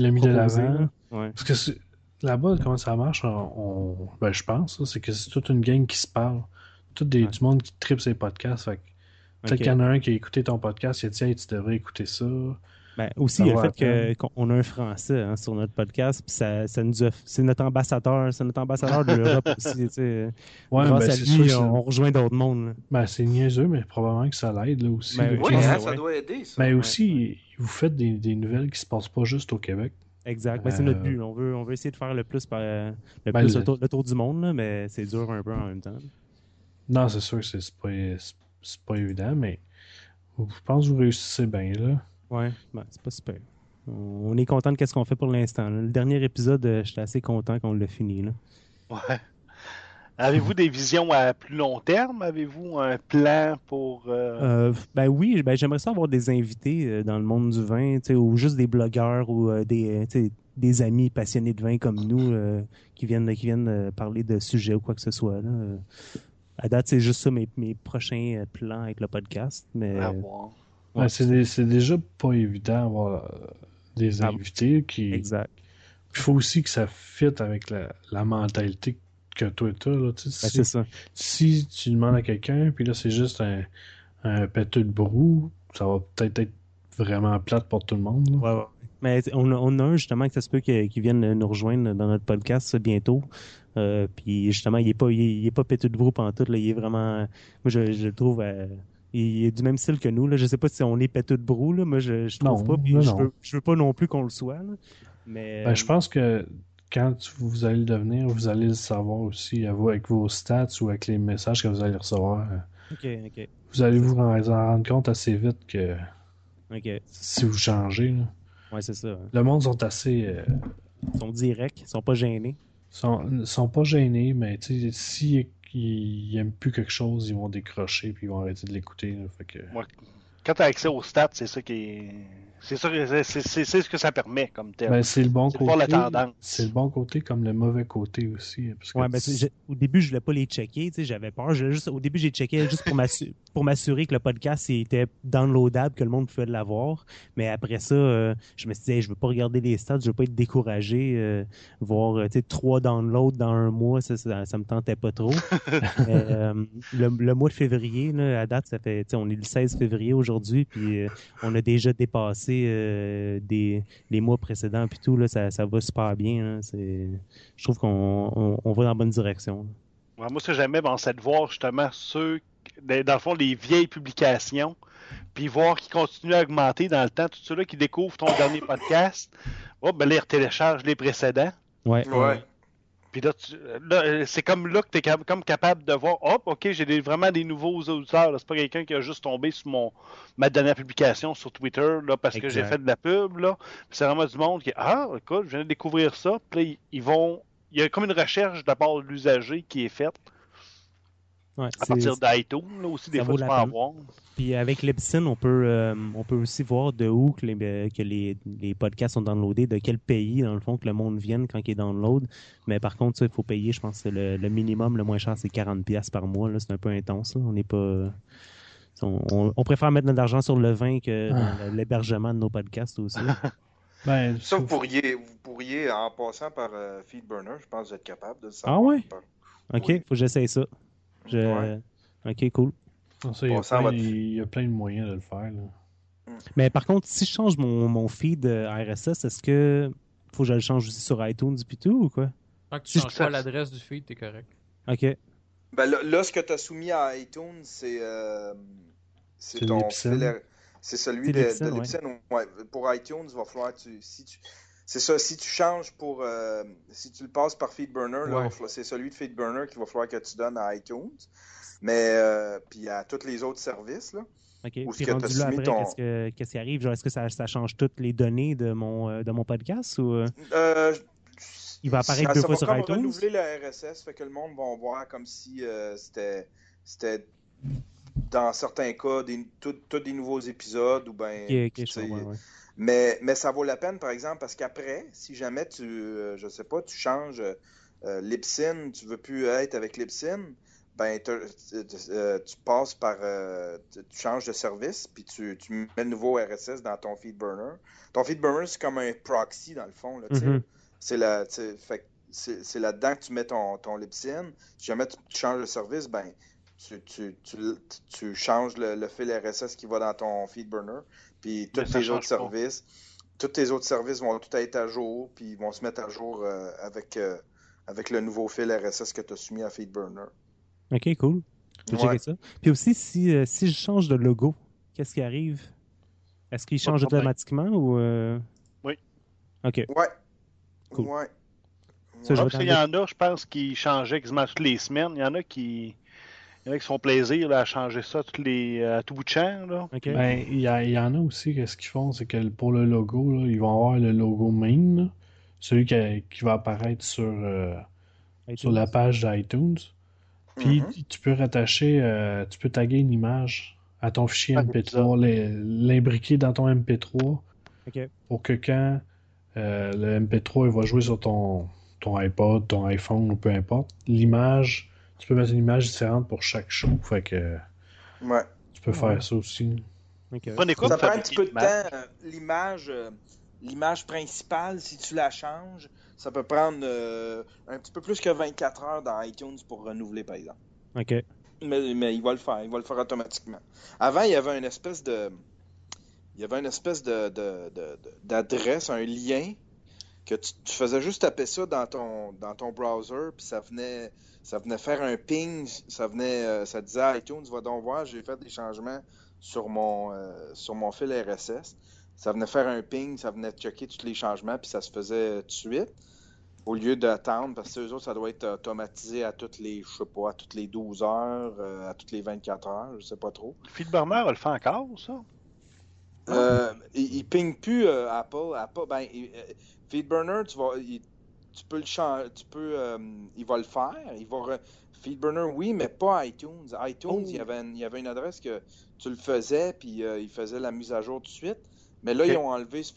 l'a mis de l'avant. Parce que là-bas, comment ça marche, on, ben, je pense, c'est que c'est toute une gang qui se parle. Tout des, du monde qui tripe ses podcasts. peut-être qu'il y en a un qui a écouté ton podcast, il a dit hey, tu devrais écouter ça. Ben, aussi, il y a le fait qu'on a un Français hein, sur notre podcast, puis ça, ça nous c'est notre ambassadeur, c'est notre ambassadeur de l'Europe aussi. Ouais, Grâce ben, à lui, on, rejoint d'autres mondes. Ben, c'est niaiseux, mais probablement que ça l'aide là aussi. Ben, oui, ça doit aider. Ça. Mais aussi, vous faites des, des nouvelles qui se passent pas juste au Québec. Exact. Ben, c'est notre euh, but. On veut, on veut essayer de faire le plus, par, le, ben, plus le... tour, du monde, mais c'est dur un peu en même temps. Non, c'est sûr, c'est pas, pas évident, mais je pense que vous réussissez bien. là. Ouais, ben, c'est pas super. On est content de ce qu'on fait pour l'instant. Le dernier épisode, euh, j'étais assez content qu'on l'a fini. Là. Ouais. Avez-vous des visions à plus long terme? Avez-vous un plan pour... Euh... euh ben oui, ben j'aimerais ça avoir des invités euh, dans le monde du vin, ou juste des blogueurs ou euh, des, des amis passionnés de vin comme nous qui viennent, qui viennent parler de sujets ou quoi que ce soit. Là. À date, c'est juste ça mes, mes, prochains plans avec le podcast. Mais... Ah, c'est déjà pas évident d'avoir des ah invités qui... Exact. Il faut aussi que ça fitte avec la, la mentalité que toi tu Là, ben, si, ça. si tu demandes à quelqu'un, puis là, c'est juste un, un péteux de brou, ça va peut-être être vraiment plate pour tout le monde. Ouais, ouais. Mais on a, on a un justement que ça se peut qu'il vienne nous rejoindre dans notre podcast bientôt. Euh, puis justement, il est pas, il est, il est pas de brou tout. Là, il est vraiment, moi je, je le trouve, euh, il est du même style que nous. Là. Je sais pas si on est pété de brou, là. Moi je, je trouve Non, pas. Puis je veux, je veux pas non plus qu'on le soit. là. Mais Ben, je pense que quand vous allez le devenir, vous allez le savoir aussi avec vos stats ou avec les messages que vous allez recevoir. ok, ok, Vous allez vous en en rendre compte assez vite que si vous changez, là, Ouais, c'est ça. le monde sont assez. euh, Ils sont directs, ils sont pas gênés. sont, sont pas gênés, mais s'ils ils aiment plus quelque chose, ils vont décrocher puis ils vont arrêter de l'écouter. là. Fait que... Ouais. Quand tu as accès aux stats, c'est ça qui est. C'est ça, c'est- c'est c'est- c'est ce que ça permet comme tel. Ben, c'est le bon côté. la tendance. C'est le bon côté comme le mauvais côté aussi. Parce que Ouais, ben, au début, je voulais pas les checker, tu sais, j'avais peur. Je, juste, au début, j'ai checké juste pour m'assu- pour m'assurer que le podcast était downloadable, que le monde pouvait l'avoir. Mais après ça, euh, je me suis dit, Hey, je veux pas regarder les stats, je veux pas être découragé, euh, voir, euh, tu sais, trois downloads dans un mois, ça, ça, ça me tentait pas trop. Mais, euh, le, le mois de février, là, à date, ça fait, tu sais, on est le 16 février aujourd'hui, puis euh, on a déjà dépassé euh, des les mois précédents, puis tout là, ça, ça va super bien. je trouve qu'on on, on va dans la bonne direction. Ouais, moi, ce que j'aimais, ben, c'est de voir justement ceux, dans dans le fond, les vieilles publications, puis voir qu'ils continuent à augmenter dans le temps. Tous ceux-là qui découvrent ton dernier podcast, oh, ben, là, ils téléchargent les précédents. Ouais. Ouais. Puis là, là, euh, c'est comme là que tu es comme capable de voir, hop, ok, j'ai des- vraiment des nouveaux auditeurs. C'est pas quelqu'un qui a juste tombé sur mon ma dernière publication sur Twitter là, parce que j'ai fait de la pub. là. C'est vraiment du monde qui Ah, écoute, je viens de découvrir ça. Puis là, ils- vont. Il y a comme une recherche part de l'usager qui est faite Ouais, à partir d'iTunes. Là aussi, des ça fois, tu peux en peine. voir. Puis avec Libsyn, on peut euh, on peut aussi voir de où que les, euh, que les, les podcasts sont downloadés, de quel pays, dans le fond, que le monde vienne quand il est download. Mais par contre, ça, il faut payer, je pense que le, le minimum, le moins cher, c'est 40$ piastres par mois. là. C'est un peu intense. là. On n'est pas. On, on- on préfère mettre notre argent sur le vin que Ah. dans l'hébergement de nos podcasts aussi. Ben, Ça, vous pourriez, vous pourriez, en passant par euh, Feedburner, je pense que vous êtes capable de le Ah savoir. ouais? Par- OK, Oui. faut que j'essaye ça. Je... Ouais. OK, cool. ça, il, y a plein, votre- il y a plein de moyens de le faire. là. Mais par contre, si je change mon, mon feed euh, RSS, est-ce que faut que je le change aussi sur iTunes puis tout ou quoi? Tant que tu Si changes je- pas l'adresse du feed, t'es correct. OK. Ben là, là, ce que tu as soumis à iTunes, c'est euh, ton fil- C'est celui de, de ouais. Pour iTunes, il va falloir que tu. Si tu c'est ça, si tu changes pour. euh, si tu le passes par Feedburner, Ouais. c'est celui de Feedburner qu'il va falloir que tu donnes à iTunes. Mais. euh, puis à tous les autres services, là. OK. Ou ce que après, ton- qu'est-ce, que, qu'est-ce qui arrive? Est-ce que ça, ça change toutes les données de mon, euh, de mon podcast ou euh, il va apparaître ça- deux ça fois va sur comme iTunes? renouveler le RSS, fait que le monde va voir comme si c'était, c'était, dans certains cas, des, tout des nouveaux épisodes ou ben. OK, OK, mais, mais ça vaut la peine, par exemple, parce qu'après, si jamais tu, euh, je sais pas, tu changes euh, Libsyn, tu veux plus être avec Libsyn, ben t'as- euh, tu passes par, euh, tu changes de service, puis tu, tu mets le nouveau RSS dans ton FeedBurner. Ton FeedBurner, c'est comme un proxy dans le fond, là. Mhm. C'est la, c'est c'est là-dedans que tu mets ton, ton Libsyn. Si jamais tu, tu changes de service, ben tu, tu, tu, tu changes le, le fil RSS qui va dans ton FeedBurner. Puis tous tes autres pas. services, tous tes autres services vont tout être à jour, puis ils vont se mettre à jour euh, avec, euh, avec le nouveau fil RSS que tu as soumis à FeedBurner. OK, cool. Je vais Ouais. checker ça. Puis aussi, si, euh, si je change de logo, qu'est-ce qui arrive? Est-ce qu'il change automatiquement ou... euh, Oui. OK. Ouais. Cool. Ouais. Ça, je Ah, parce qu'il y en a, je pense, qui changeaient quasiment toutes les semaines. Il y en a qui. Il y en a qui se font plaisir là, à changer ça toutes les, à tout bout de champ. Là. Ben, il y, en a aussi, qu'est-ce qu'ils font, c'est que pour le logo, là, ils vont avoir le logo main, là, celui qui, qui va apparaître sur, euh, sur la page d'iTunes. Puis Mhm. tu peux rattacher, euh, tu peux taguer une image à ton fichier Ah, MP3, les- l'imbriquer dans ton MP3 OK. pour que quand euh, le MP3 il va jouer sur ton, ton iPod, ton iPhone ou peu importe, l'image, tu peux mettre une image différente pour chaque show. Fait que Ouais. tu peux Ouais. faire ça aussi. Ça prend un petit peu de temps. euh, L'image, euh, l'image principale, si tu la changes, ça peut prendre euh, un petit peu plus que 24 heures dans iTunes pour renouveler, par exemple. OK. Mais, mais il va le faire, il va le faire automatiquement. Avant, il y avait une espèce de. Il y avait une espèce de, de- de- de- d'adresse, un lien que tu, tu faisais juste taper ça dans ton, dans ton browser, puis ça venait, ça venait faire un ping, ça venait, euh, ça disait iTunes, va donc voir, j'ai fait des changements sur mon, euh, sur mon fil RSS. Ça venait faire un ping, ça venait checker tous les changements, puis ça se faisait tout de suite. Au lieu d'attendre, parce que eux autres, ça doit être automatisé à toutes les, je sais pas, à toutes les 12 heures, euh, à toutes les 24 heures, je sais pas trop. Feedburner, elle le fait encore, ça? Euh, il, il ping plus euh, Apple. Apple, ben, il- Feedburner, tu vas, il- tu peux le changer, tu peux, euh, il va le faire. Il va re- Feedburner, oui, mais pas iTunes. iTunes, Oh. il, y avait une, il y avait une adresse que tu le faisais, puis euh, il faisait la mise à jour tout de suite. Mais là, ils ont enlevé ce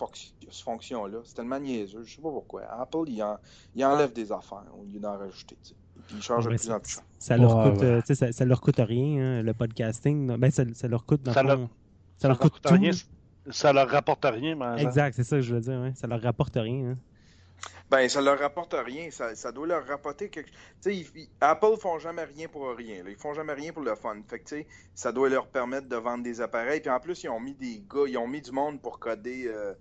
fonction-là. C'est tellement niaiseux. Je sais pas pourquoi. Apple, il, en- il enlève des affaires au lieu d'en rajouter. tu sais. Puis il change de plus en plus. ça, ça leur coûte, ouais. euh, ça, ça leur coûte rien, hein, le podcasting. Ben, ça, ça leur coûte dans Ça le leur- fond, ça leur coûte tout. rien. Ça leur rapporte rien, mais Exact, c'est ça que je veux dire. Ouais. Ça leur rapporte rien. hein. Ben, ça leur rapporte rien. Ça, ça doit leur rapporter quelque chose. Apple font jamais rien pour rien. là. Ils font jamais rien pour le fun. Fait que, tu sais, ça doit leur permettre de vendre des appareils. Puis en plus, ils ont mis des gars, ils ont mis du monde pour coder. euh,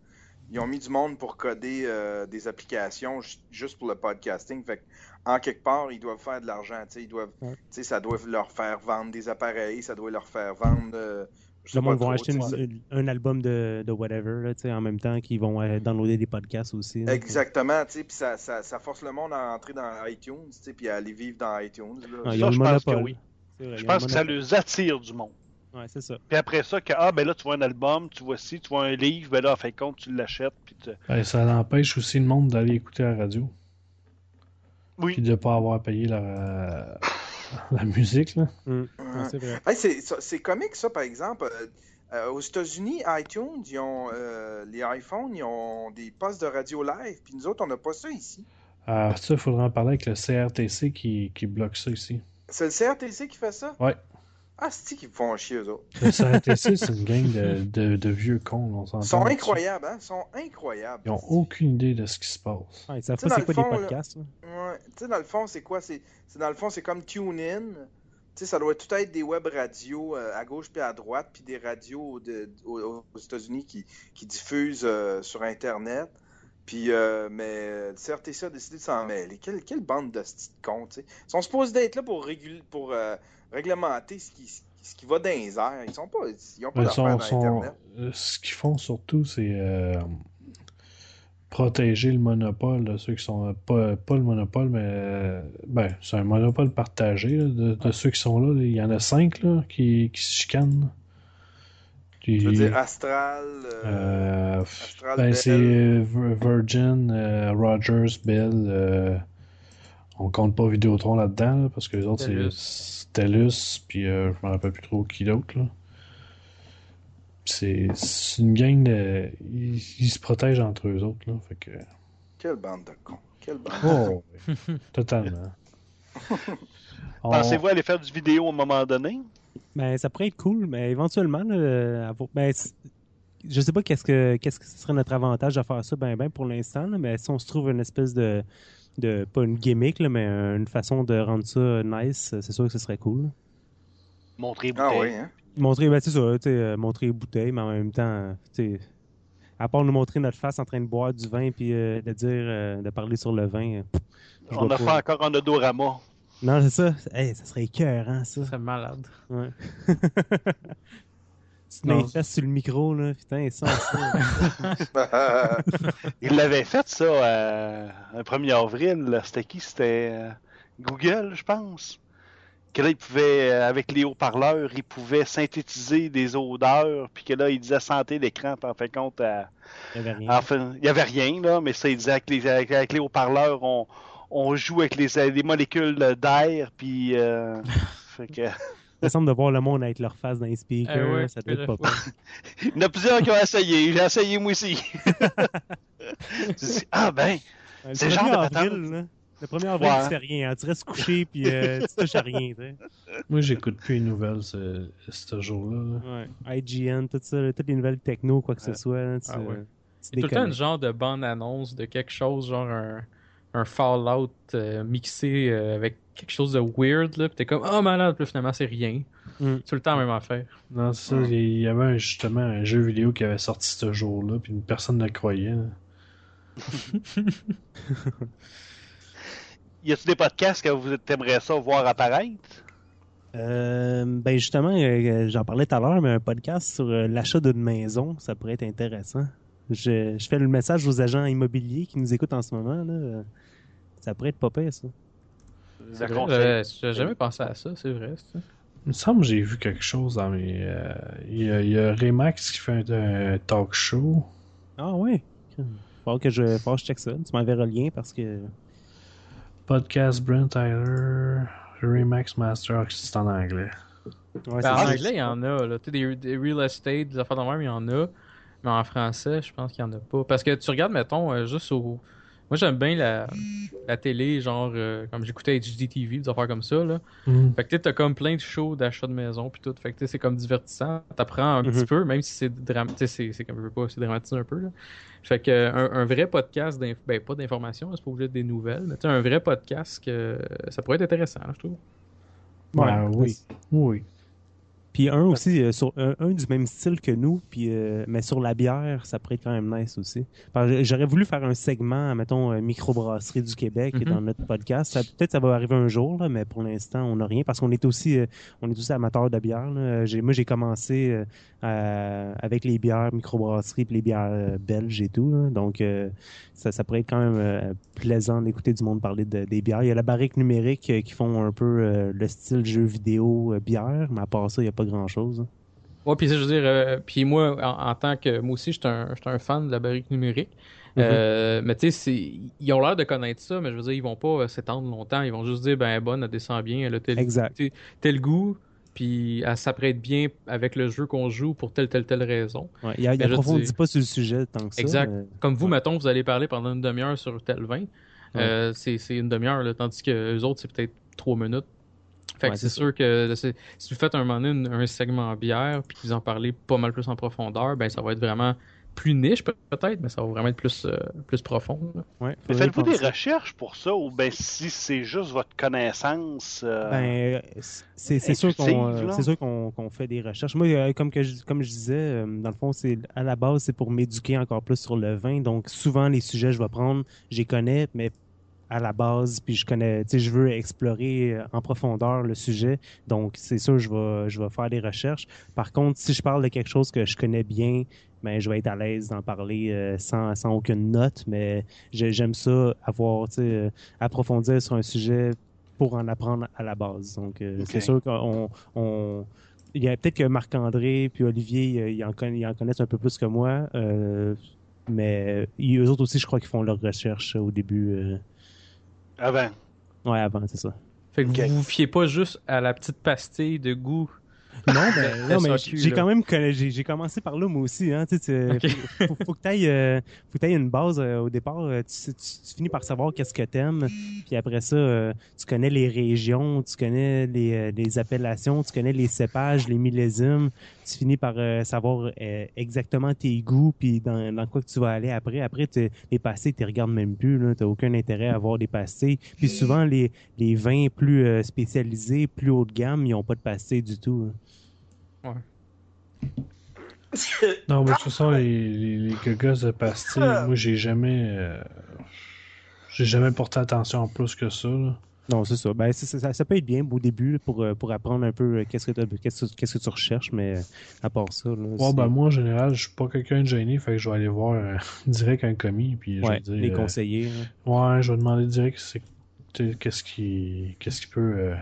ils ont mis du monde pour coder euh, des applications ju- juste pour le podcasting. Fait que, en quelque part, ils doivent faire de l'argent. Ils doivent, Ouais. ça doit leur faire vendre des appareils. Ça doit leur faire vendre. euh, Le monde va acheter une- un album de, de whatever, là, tu sais, en même temps qu'ils vont euh, downloader des podcasts aussi. là. Exactement, tu sais, puis ça, ça, ça force le monde à entrer dans iTunes, tu sais, puis à aller vivre dans iTunes. là. Ah, Ça, je pense que oui. Vrai, Je pense que ça les attire du monde. Ouais, c'est ça. Puis après ça, que, ah, ben là, tu vois un album, tu vois ci, tu vois un livre, ben là, en fin de compte, tu l'achètes. Puis tu- Ben, ça empêche aussi le monde d'aller écouter la radio. Oui. Puis de pas avoir payé la, la musique. Là. Ouais. ouais, c'est vrai. Hey, c'est, c'est comique, ça, par exemple. Euh, aux États-Unis, iTunes, ils ont, euh, les iPhones, ils ont des postes de radio live, puis nous autres, on n'a pas ça ici. Ah, ça, il faudra en parler avec le CRTC qui, qui bloque ça ici. C'est le CRTC qui fait ça? Ouais. Ah, c'est qui me font chier, eux autres? Le CRTC, c'est une gang de, de, de vieux cons, on s'entend. Ils sont incroyables, hein? Ils sont incroyables. Ils ont aucune idée de ce qui se passe. Ouais, ils savent Tu sais, pas c'est dans quoi le des podcasts. là. Ouais. Tu sais, dans le fond, c'est quoi? C'est, c'est dans le fond, c'est comme TuneIn. Tu sais, ça doit tout être des web radios euh, à gauche puis à droite, puis des radios de- aux, aux États-Unis qui, qui diffusent euh, sur Internet. Puis, euh, mais le CRTC a décidé de s'en mêler. Quelle, quelle bande de petits cons, tu sais. Ils sont supposés d'être là pour, régul- pour euh, réglementer ce qui, ce qui va dans les airs. Ils sont pas, ils ont pas d'affaires sont, dans sont- euh, ce qu'ils font surtout, c'est euh, protéger le monopole. là, ceux qui sont pas, pas le monopole, mais euh, ben, c'est un monopole partagé là, de, de ceux qui sont là. Il y en a cinq là, qui, qui se chicanent. Puis, Je veux dire, Astral. euh, euh, Astral ben, c'est euh, Vir- Virgin, euh, Rogers, Bell. On compte pas Vidéotron là-dedans, là, parce que les autres, c'est TELUS. puis euh, je me rappelle plus trop qui d'autre. là. C'est une gang de. Ils, ils se protègent entre eux autres, là. Fait que. Quelle bande de cons. Quelle bande. Oh, ouais. totalement. On- Pensez-vous aller faire du vidéo à un moment donné? Ben, ça pourrait être cool, mais éventuellement, là, ben, je sais pas qu'est-ce que qu'est-ce que ce serait notre avantage à faire ça ben ben pour l'instant, mais si on se trouve une espèce de de pas une gimmick là, mais une façon de rendre ça nice, c'est sûr que ce serait cool. Montrer Ah bouteille. oui, hein? Montrer, ben c'est ça, tu sais, euh, montrer les bouteilles, mais en même temps, à part nous montrer notre face en train de boire du vin puis euh, de dire, euh, de parler sur le vin. euh, On a pas. fait encore un odorama. Non, c'est ça. Hey, ça serait écœurant, ça. C'est malade. Ouais. sur le micro, là. Putain, ça, ça. Il l'avait fait, ça, euh, un 1er avril. là. C'était qui? C'était euh, Google, je pense. Que là, il pouvait, euh, avec les haut-parleurs, il pouvait synthétiser des odeurs, puis que là, il disait santé l'écran, puis en fin de compte, euh, Il y avait rien. enfin, il n'y avait rien, là, mais ça, il disait avec les, avec, avec les haut-parleurs, on, on joue avec les, les molécules d'air, puis... euh, fait que... Ça semble de voir le monde avec leur face dans les speakers. Eh ouais, ça doit être pas. Il y en a plusieurs qui ont essayé. J'ai essayé moi aussi. Tu dis, ah ben, C'est 1er le genre de avril. Le 1er avril, Ouais. tu fais rien. hein. Tu restes couché, puis euh, tu touches à rien. Moi, j'écoute plus les nouvelles ce, ce jour-là. là. Ouais. IGN, tout ça, toutes les nouvelles techno, quoi que ce soit. là, tu, Ah ouais. euh, tout le temps une genre de bande-annonce de quelque chose, genre un, un Fallout euh, mixé euh, avec quelque chose de weird, là, pis t'es comme, oh malade, puis finalement c'est rien. Mm. Tout le temps, même affaire. Non, c'est ça. Hmm. Il y avait un- justement un jeu vidéo qui avait sorti ce jour-là, puis une personne le croyait. y a-t-il des podcasts que vous aimeriez ça voir apparaître? Euh, ben justement, euh, j'en parlais tout à l'heure, mais un podcast sur euh, l'achat d'une maison, ça pourrait être intéressant. Je, je, fais le message aux agents immobiliers qui nous écoutent en ce moment. Là. Ça pourrait être pas pire, ça. Euh, J'ai jamais pensé à ça, c'est vrai. Ça. Il me semble que j'ai vu quelque chose dans mes. Euh, il, y a, il y a Remax qui fait un, un talk show. Ah oui. Faut que je, faut que je check ça. Tu m'enverras le lien parce que. Podcast Brent Tyler. Remax Master c'est en anglais. Ouais, ben, en anglais, il y en a. Là. Des, des real estate, des affaires de même, il y en a. Mais en français, je pense qu'il n'y en a pas. Parce que tu regardes, mettons, euh, juste au. Moi, j'aime bien la, la télé, genre, euh, comme j'écoutais HGTV, des affaires comme ça, là. Mm. Fait que tu as comme plein de shows d'achat de maison, puis tout. Fait que c'est comme divertissant. T'apprends un mm -hmm. petit peu, même si c'est dramatique, c'est comme je veux pas, c'est dramatisé un peu, là. Fait que un, un vrai podcast, ben pas d'information, c'est pas obligé des nouvelles, mais un vrai podcast, que ça pourrait être intéressant, je trouve. Ouais, ben, oui. Oui. Puis un aussi, euh, sur, un, un, du même style que nous, puis, euh, mais sur la bière, ça pourrait être quand même nice aussi. J'aurais voulu faire un segment, mettons, euh, microbrasserie du Québec mm -hmm. dans notre podcast. Peut-être ça va arriver un jour, là, mais pour l'instant, on n'a rien parce qu'on est aussi euh, on est aussi amateurs de bière. Là. Moi, j'ai commencé euh, avec les bières microbrasserie puis les bières belges et tout. Là. Donc, ça, ça pourrait être quand même plaisant d'écouter du monde parler de, des bières. Il y a la barrique numérique qui font un peu le style jeu vidéo bière, mais à part ça, il n'y a pas grand-chose. Ouais, puis je veux dire, euh, puis moi, en, en, tant que. Moi aussi, je suis un, un, fan de la barrique numérique. Mm -hmm. euh, mais tu sais, ils ont l'air de connaître ça, mais je veux dire, ils vont pas euh, s'étendre longtemps. Ils vont juste dire, ben, bonne, elle descend bien, elle a tel, tel goût, puis elle s'apprête bien avec le jeu qu'on joue pour telle, telle, telle raison. Ouais, il approfondit dire... pas sur le sujet tant que ça. Exact. Comme vous, ouais. mettons, vous allez parler pendant une demi-heure sur tel vin. Euh, c'est une demi-heure, tandis que les autres, c'est peut-être trois minutes. Fait que ouais, c'est sûr que si vous faites un moment donné un segment bière puis que vous en parlez pas mal plus en profondeur, ben ça va être vraiment plus niche peut-être, mais ça va vraiment être plus, euh, plus profond. Ouais, Faites-vous des recherches pour ça ou ben si c'est juste votre connaissance euh, ben, c'est sûr qu'on euh, c'est sûr qu'on qu fait des recherches. Moi, comme que je, comme je disais, dans le fond, c'est à la base c'est pour m'éduquer encore plus sur le vin. Donc souvent les sujets je vais prendre, j'y connais, mais à la base, puis je connais, tu sais, je veux explorer en profondeur le sujet, donc c'est sûr, je vais, je vais faire des recherches. Par contre, si je parle de quelque chose que je connais bien, ben, je vais être à l'aise d'en parler euh, sans, sans aucune note, mais j'aime ça, avoir, tu sais, euh, approfondir sur un sujet pour en apprendre à la base. Donc, euh, okay. c'est sûr qu'on, on, il y a peut-être que Marc-André puis Olivier, ils en, ils en, connaissent un peu plus que moi, mais eux autres aussi, je crois qu'ils font leurs recherches au début. Avant. Ouais, avant, c'est ça. Fait que okay. vous vous fiez pas juste à la petite pastille de goût. Non, ben, non mais j'ai quand même j'ai commencé par là moi aussi. Hein, tu sais, okay. faut, faut, que tu ailles, euh, une base euh, au départ. Euh, tu, tu, tu, finis par savoir qu'est-ce que t'aimes, puis après ça, euh, tu connais les régions, tu connais les, les, appellations, tu connais les cépages, les millésimes. Tu finis par savoir exactement tes goûts, puis dans, dans, quoi que tu vas aller après. Après, les pastilles, tu regardes même plus. Tu n'as aucun intérêt à avoir des pastilles. Puis souvent, les, les vins plus spécialisés, plus haut de gamme, ils n'ont pas de pastilles du tout. Ouais. non, mais de toute façon, les, les, de pastilles, moi, j'ai jamais. Euh, j'ai jamais porté attention plus que ça. Là. Non, c'est ça. Ben, ça, ça, peut être bien au début pour, pour apprendre un peu qu'est-ce que, qu'est-ce, qu'est-ce que tu recherches, mais à part ça. Là, ouais, ben, moi, en général, je suis pas quelqu'un de gêné, fait que je vais aller voir euh, direct un commis. Puis ouais, je vais dire, les conseillers. Euh, ouais, je vais demander direct qu'est-ce qui, qu'est-ce qui peut.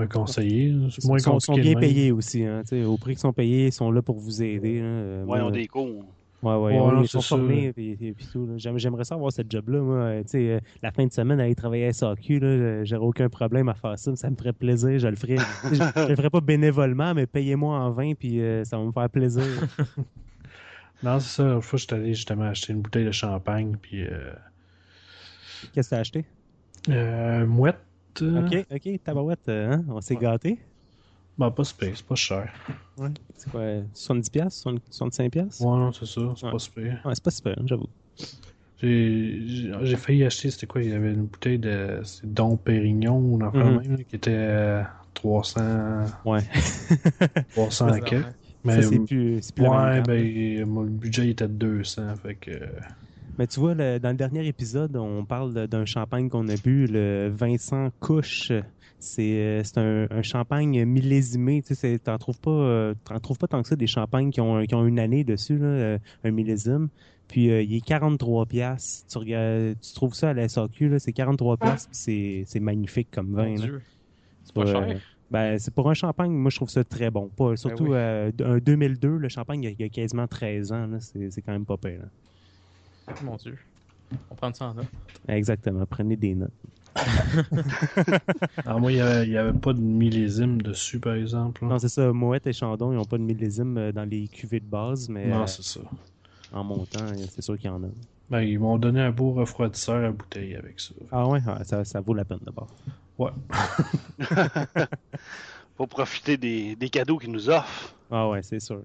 Euh, conseiller. C'est moins sont, sont bien payés aussi. Hein, au prix qu'ils sont payés, ils sont là pour vous aider. Hein. Ouais, on des cours. Ouais, ouais, ouais ils sont formés et, et, puis tout. J'aimerais ça avoir cette job-là, moi. Tu sais, la fin de semaine, aller travailler à SAQ, là, j'aurais aucun problème à faire ça. Ça me ferait plaisir, je le ferais. je, je le ferais pas bénévolement, mais payez-moi en vin, puis euh, ça va me faire plaisir. non, c'est ça. Une fois, je suis allé justement acheter une bouteille de champagne, puis... Euh... Qu'est-ce que t'as acheté? Euh, mouette. Ok, ok, tabarouette, hein? on s'est ouais. gâté. Bah, pas space, pas cher. Ouais. C'est quoi, 70$, 65$? Ouais, non, c'est ça, c'est ouais. pas super. Ouais, c'est pas super, j'avoue. J'ai failli acheter, c'était quoi? Il y avait une bouteille de Dom Pérignon ou mm -hmm. même, qui était euh, 300. Ouais. 300 à Mais, ça, c'est plus, plus Ouais, ben, mon budget était de 200, fait que. Mais tu vois, le- dans le dernier épisode, on parle d'un champagne qu'on a bu, le Vincent Couche. C'est euh, c'est un, un champagne millésimé. Tu sais, t'en trouves pas, euh, t'en trouves pas tant que ça des champagnes qui ont, qui ont une année dessus, là, euh, un millésime. Puis euh, il est 43 pièces. Tu regardes, tu trouves ça à la SAQ, c'est 43 pièces. puis c'est c'est magnifique comme vin. C'est pas cher. euh, ben, c'est pour un champagne, moi je trouve ça très bon. Pas, surtout oui. euh, un 2002, le champagne il y a, quasiment 13 ans. C'est c'est quand même pas pire. là. Mon Dieu. On prend ça en note. Exactement, prenez des notes. Alors, moi, il n'y avait, il y avait pas de millésime dessus, par exemple. là. Non, c'est ça, Moët et Chandon, ils n'ont pas de millésime euh, dans les cuvées de base, mais Non, euh, c'est ça. en montant, c'est sûr qu'il y en a. Ben, ils m'ont donné un beau refroidisseur à bouteille avec ça. Ah ouais, ah, ça, ça vaut la peine d'abord. Ouais. Faut profiter des, des cadeaux qu'ils nous offrent. Ah ouais, c'est sûr.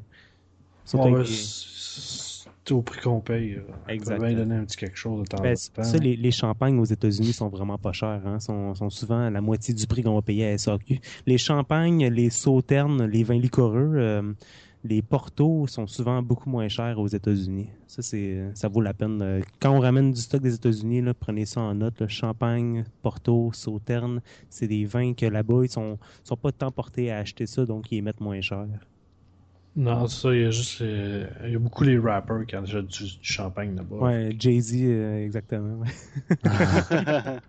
Surtout ben, les- c'est au prix qu'on paye. là. On peut Exact. bien donner un petit quelque chose de temps Ben, en temps. ça, les, les champagnes aux États-Unis sont vraiment pas chers. Hein? sont, sont souvent à la moitié du prix qu'on va payer à SAQ. Les champagnes, les sauternes, les vins liquoreux, euh, les portos sont souvent beaucoup moins chers aux États-Unis. Ça, c'est, ça vaut la peine. Euh, Quand on ramène du stock des États-Unis, là, prenez ça en note. là. Champagne, porto, sauterne, c'est des vins que là-bas, ils sont, sont pas tant portés à acheter ça, donc ils les mettent moins cher. Non, c'est ça, il y a juste. il y a beaucoup les rappers qui achètent du, du champagne là-bas. Ouais, Jay-Z, euh, exactement.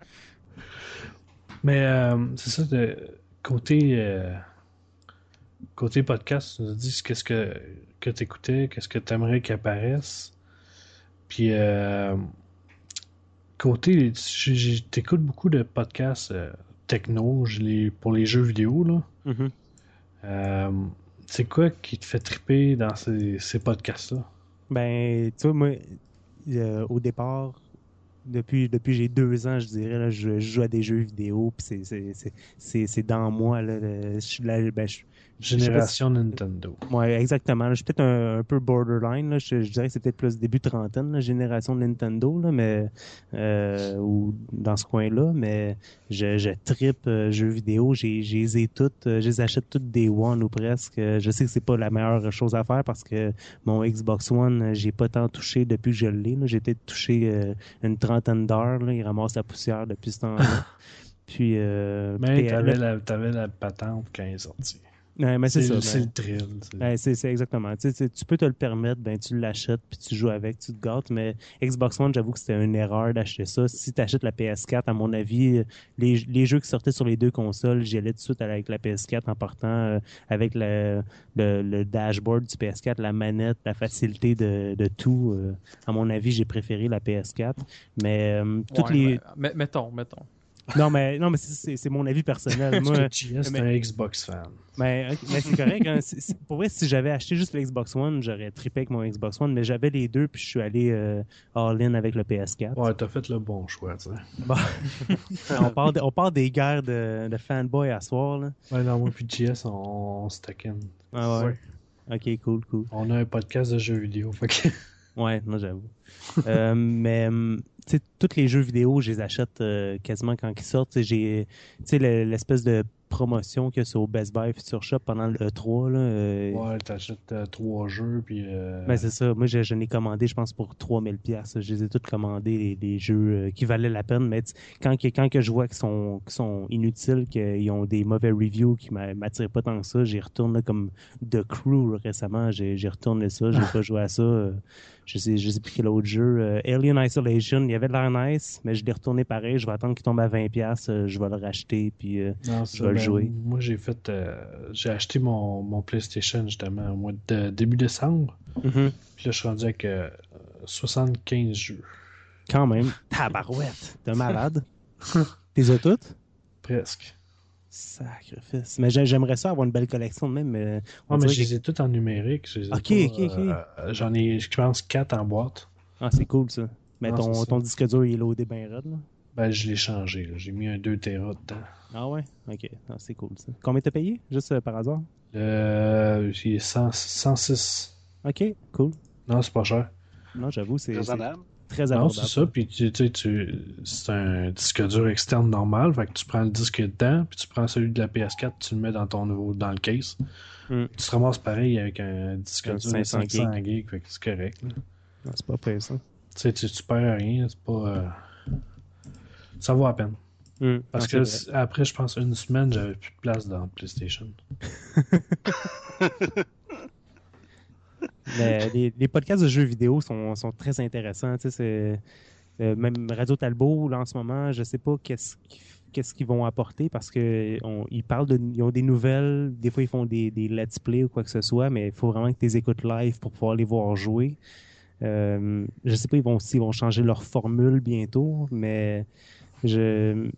Mais euh, c'est ça, de, côté, euh, côté podcast, tu nous as dit qu'est-ce que, que tu écoutais, qu'est-ce que tu aimerais qu'il apparaisse. Puis, euh, côté, t'écoutes beaucoup de podcasts euh, techno pour les jeux vidéo. Là. Mhm. Euh, c'est quoi qui te fait triper dans ces, ces podcasts-là? Ben, tu vois, moi, euh, au départ, depuis, depuis j'ai deux ans, je dirais, je, joue à des jeux vidéo, puis c'est- dans moi. Ben, si- Génération Nintendo. Ouais, exactement. là. Je suis peut-être un, un peu borderline. Là. Je, je dirais que c'est peut-être plus début trentaine, la génération Nintendo, là, mais euh, ou dans ce coin-là. Mais je, je tripe euh, jeux vidéo. J'ai, j'ai les ai toutes. euh, Je les achète toutes des One ou presque. Je sais que c'est pas la meilleure chose à faire parce que mon Xbox One, j'ai pas tant touché depuis que je l'ai. là. J'ai peut-être touché une trentaine d'heures. là. Il ramasse la poussière depuis ce temps-là. Puis, euh, Mais t'avais la, t'avais la patente quand elle est sortie. Ouais, mais c'est ça. C'est ben- le thrill. c'est- ben, c'est c'est exactement. Tu, sais, tu peux te le permettre, ben tu l'achètes puis tu joues avec, tu te gâtes. Mais Xbox One, j'avoue que c'était une erreur d'acheter ça. Si tu achètes la PS4, à mon avis, les, les jeux qui sortaient sur les deux consoles, j'y allais tout de suite avec la PS4 en partant euh, avec le, le, le dashboard du PS4, la manette, la facilité de, de tout. euh, à mon avis, j'ai préféré la PS4. Mais euh, toutes Ouais, les. Mais- mettons, mettons. Non, mais non, mais c'est- mon avis personnel. Moi, JS, c'est un Xbox fan. mais, ok, mais c'est correct. Hein. Pour vrai, si j'avais acheté juste le Xbox One, j'aurais trippé avec mon Xbox One, mais j'avais les deux, puis je suis allé euh, all-in avec le PS4. Ouais, t'as fait le bon choix, tu sais. Bon. on, parle de- on parle des guerres de, de fanboy à soir. Là. Ouais, non, moi puis JS, on, on se taquine. Ah ouais. Ok, cool, cool. On a un podcast de jeux vidéo. Fait que... Ouais, non, j'avoue. Euh, mais, hum, tous les jeux vidéo, je les achète euh, quasiment quand ils sortent. J'ai, l'espèce de promotion qu'il y a sur Best Buy Future Shop pendant le E3, là. euh, Ouais, t'achètes euh, trois jeux, puis... euh, Ben, c'est ça. Moi, je, je n'ai commandé, je pense, pour 3000 pièces. Je les ai tous commandés, les, les jeux euh, qui valaient la peine. Mais quand, que- quand que je vois qu'ils sont, sont inutiles, qu'ils ont des mauvais reviews qui m'a- m'attirent pas tant que ça, j'y retourne là, comme The Crew là, récemment. J'ai j'ai retourné ça. J'ai pas joué à ça. Je sais, je sais plus quel autre jeu. Alien Isolation, il y avait de l'air nice, mais je l'ai retourné pareil. Je vais attendre qu'il tombe à 20 pièces. Je vais le racheter. Puis, non, je vais le jouer. Moi, j'ai fait... euh, j'ai acheté mon, mon PlayStation, justement, au mois de début décembre. mhm. Puis là, je suis rendu avec euh, 75 jeux. quand même, tabarouette. T'es malade. T'es as toutes? Presque. Sacrifice. Mais j'ai- j'aimerais ça avoir une belle collection de même. Mais Ouais, mais je que- les ai tous en numérique. je Ok, pas, ok, ok. euh, J'en ai, je pense, 4 en boîte. Ah, c'est cool ça. Mais Non, ton, c'est ça. ton disque dur il est loadé bien raide. Là. Ben, je l'ai changé. J'ai mis un 2 Tera dedans. Ah ouais? Ok, Ah, c'est cool ça. Combien t'as payé? Juste euh, par hasard? Euh, il est 100 106. Ok, cool. Non, c'est pas cher. Non, j'avoue, c'est très Non, abordable. c'est ça. Puis tu tu sais, tu, c'est un disque dur externe normal. Fait que tu prends le disque dedans, puis tu prends celui de la PS4, tu le mets dans ton nouveau dans le case. Hmm. Tu te ramasses pareil avec un disque Un dur de 500 500 gigs. Fait que c'est correct. là. Non, c'est pas pire ça. sais, tu, tu perds rien, c'est pas. euh, Ça vaut la peine. Hum, Parce non, que après, je pense, une semaine, j'avais plus de place dans PlayStation. Mais les, les podcasts de jeux vidéo sont, sont très intéressants. Tu sais, euh, même Radio Talbot, là, en ce moment, je sais pas qu'est-ce qu'ils qu'est-ce qu'ils vont apporter parce que on- ils parlent de, ils ont des nouvelles, des fois ils font des, des let's play ou quoi que ce soit, mais il faut vraiment que tu les écoutes live pour pouvoir les voir jouer. Euh, je sais pas ils vont s'ils vont changer leur formule bientôt, mais je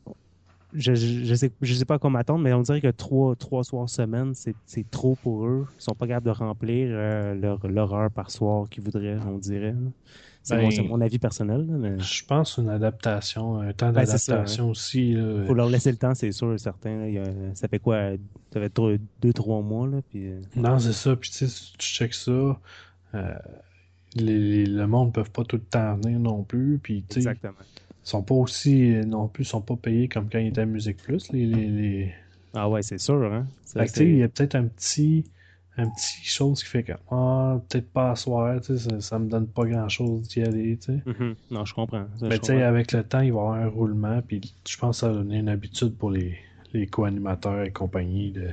je, je, sais, je sais pas à quoi m'attendre, mais on dirait que trois, trois soirs semaine, c'est trop pour eux. Ils sont pas capables de remplir euh, leur, leur heure par soir qu'ils voudraient, on dirait. C'est Ben, mon, c'est mon avis personnel, là, mais Je pense une adaptation, un temps Ben, d'adaptation aussi. là. faut leur laisser le temps, c'est sûr, certain. là. Il y a- ça fait quoi? Ça fait trois- deux, trois mois, là, puis... euh, Non, c'est ça. Puis tu sais, si tu checkes ça, euh, les, les- le monde ne peut pas tout le temps venir non plus. Puis Exactement. Sont pas aussi non plus, ils sont pas payés comme quand ils étaient à Musique Plus. Les, les, les... Ah ouais, c'est sûr, hein? Fait que, il y a peut-être un petit, un petit chose qui fait que ah, peut-être pas à soir, ça, ça me donne pas grand chose d'y aller. Mhm. Non, je comprends. Ça, Mais tu sais, avec le temps, il va y avoir un roulement, puis je pense que ça va donner une habitude pour les, les co-animateurs et compagnie de,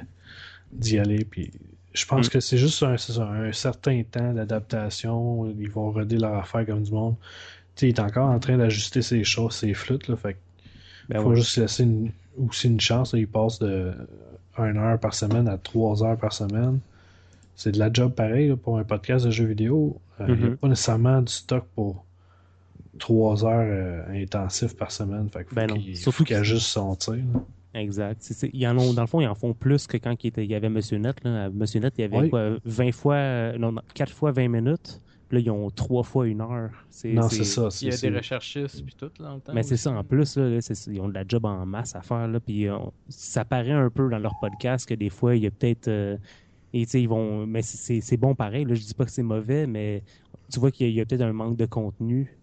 d'y aller. Puis je pense Mm. que c'est juste un, un certain temps d'adaptation. Ils vont roder leur affaire comme du monde. Il est encore en train d'ajuster ses choses, ses flûtes, là, fait Ben faut ouais. juste laisser une, aussi une chance. là. il passe de 1 heure par semaine à 3 heures par semaine. C'est de la job pareil là, pour un podcast de jeux vidéo. Euh, Il n'y a Mhm. pas nécessairement du stock pour 3 heures euh, intensifs par semaine. Fait faut Ben non. qu'il Surtout ajuste son tir. là. Exact. Ils en ont, dans le fond, ils en font plus que quand il, était, il y avait Monsieur Net. Là. Monsieur Net, il y avait Oui. quoi, 20 fois, euh, non, non, 4 fois 20 minutes. Là, ils ont 3 fois une heure. C'est- Non, c'est ça. Il y a des recherchistes puis tout là, temps. Mais c'est ça, en plus, là, ils ont de la job en masse à faire. Là, puis euh, ça paraît un peu dans leur podcast que des fois, il y a peut-être. euh, et tu sais, ils vont. Mais c'est- bon pareil. Là, je dis pas que c'est mauvais, mais tu vois qu'il y a, peut-être un manque de contenu.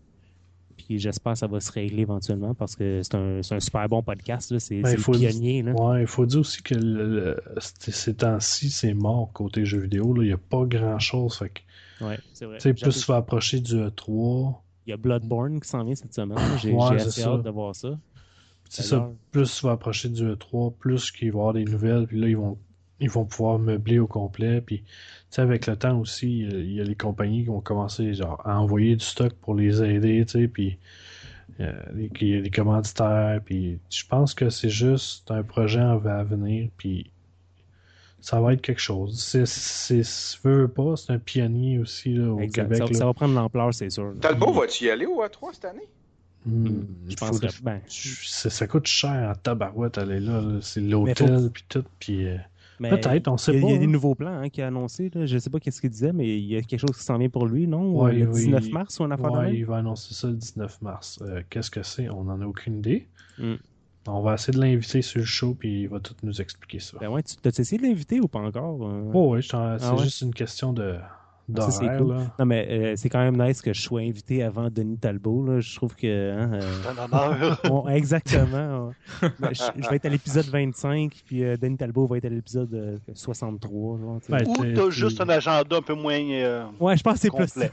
Puis j'espère que ça va se régler éventuellement parce que c'est un, c'est un super bon podcast. là. C'est Ben, dire- pionnier. Là. Ouais, il faut dire aussi que le- le- ces ces temps-ci, c'est mort côté jeux vidéo. là. Il n'y a pas grand-chose. Fait que, Ouais, c'est vrai. tu sais, plus tu vas approcher du E E3, Il y a Bloodborne qui s'en vient cette semaine. là. J'ai Ouais, assez ça. hâte de voir ça. C'est ça, plus tu vas approcher du E3, plus qu'il va y avoir des nouvelles, puis là, ils vont, ils vont pouvoir meubler au complet. Puis, tu sais, avec le temps aussi, il y a- il y a les compagnies qui vont commencer genre, à envoyer du stock pour les aider, tu sais, puis les, il y a des commanditaires, puis je pense que c'est juste un projet en à venir, puis ça va être quelque chose. C'est, c'est, si tu veux pas, c'est un pionnier aussi là, au Exact. Québec. Ça, là. ça va prendre l'ampleur, c'est sûr. Talbot, vas-tu y aller au A3 cette année? Hmm, Je faut- pense que. Ben, ça, ça coûte cher en tabarouette aller là, là. c'est l'hôtel puis tout puis euh, mais- peut-être on sait Il y a, pas il y a des hein. nouveaux plans hein, qui a annoncé. Là. Je sais pas qu'est-ce qu'il disait, mais il y a quelque chose qui s'en vient pour lui, non? Ouais, le oui. 19 mars ou une affaire de Ouais, même? il va annoncer ça le 19 mars Euh, qu'est-ce que c'est? On en a aucune idée Hmm. On va essayer de l'inviter sur le show puis il va tout nous expliquer ça Ben ouais, tu t'as essayé de l'inviter ou pas encore? euh? oh oui c'est Ah ouais? juste une question de Ça, c'est d'horaire cool. là Non, mais euh, c'est quand même nice que je sois invité avant Denis Talbot. Là. Je trouve que. hein, euh, C'est on- exactement. on- ben, je, je vais être à l'épisode 25, puis euh, Denis Talbot va être à l'épisode euh, 63. genre. Ouais, Ou t'as juste un agenda un peu moins euh, Ouais, je pense que c'est plus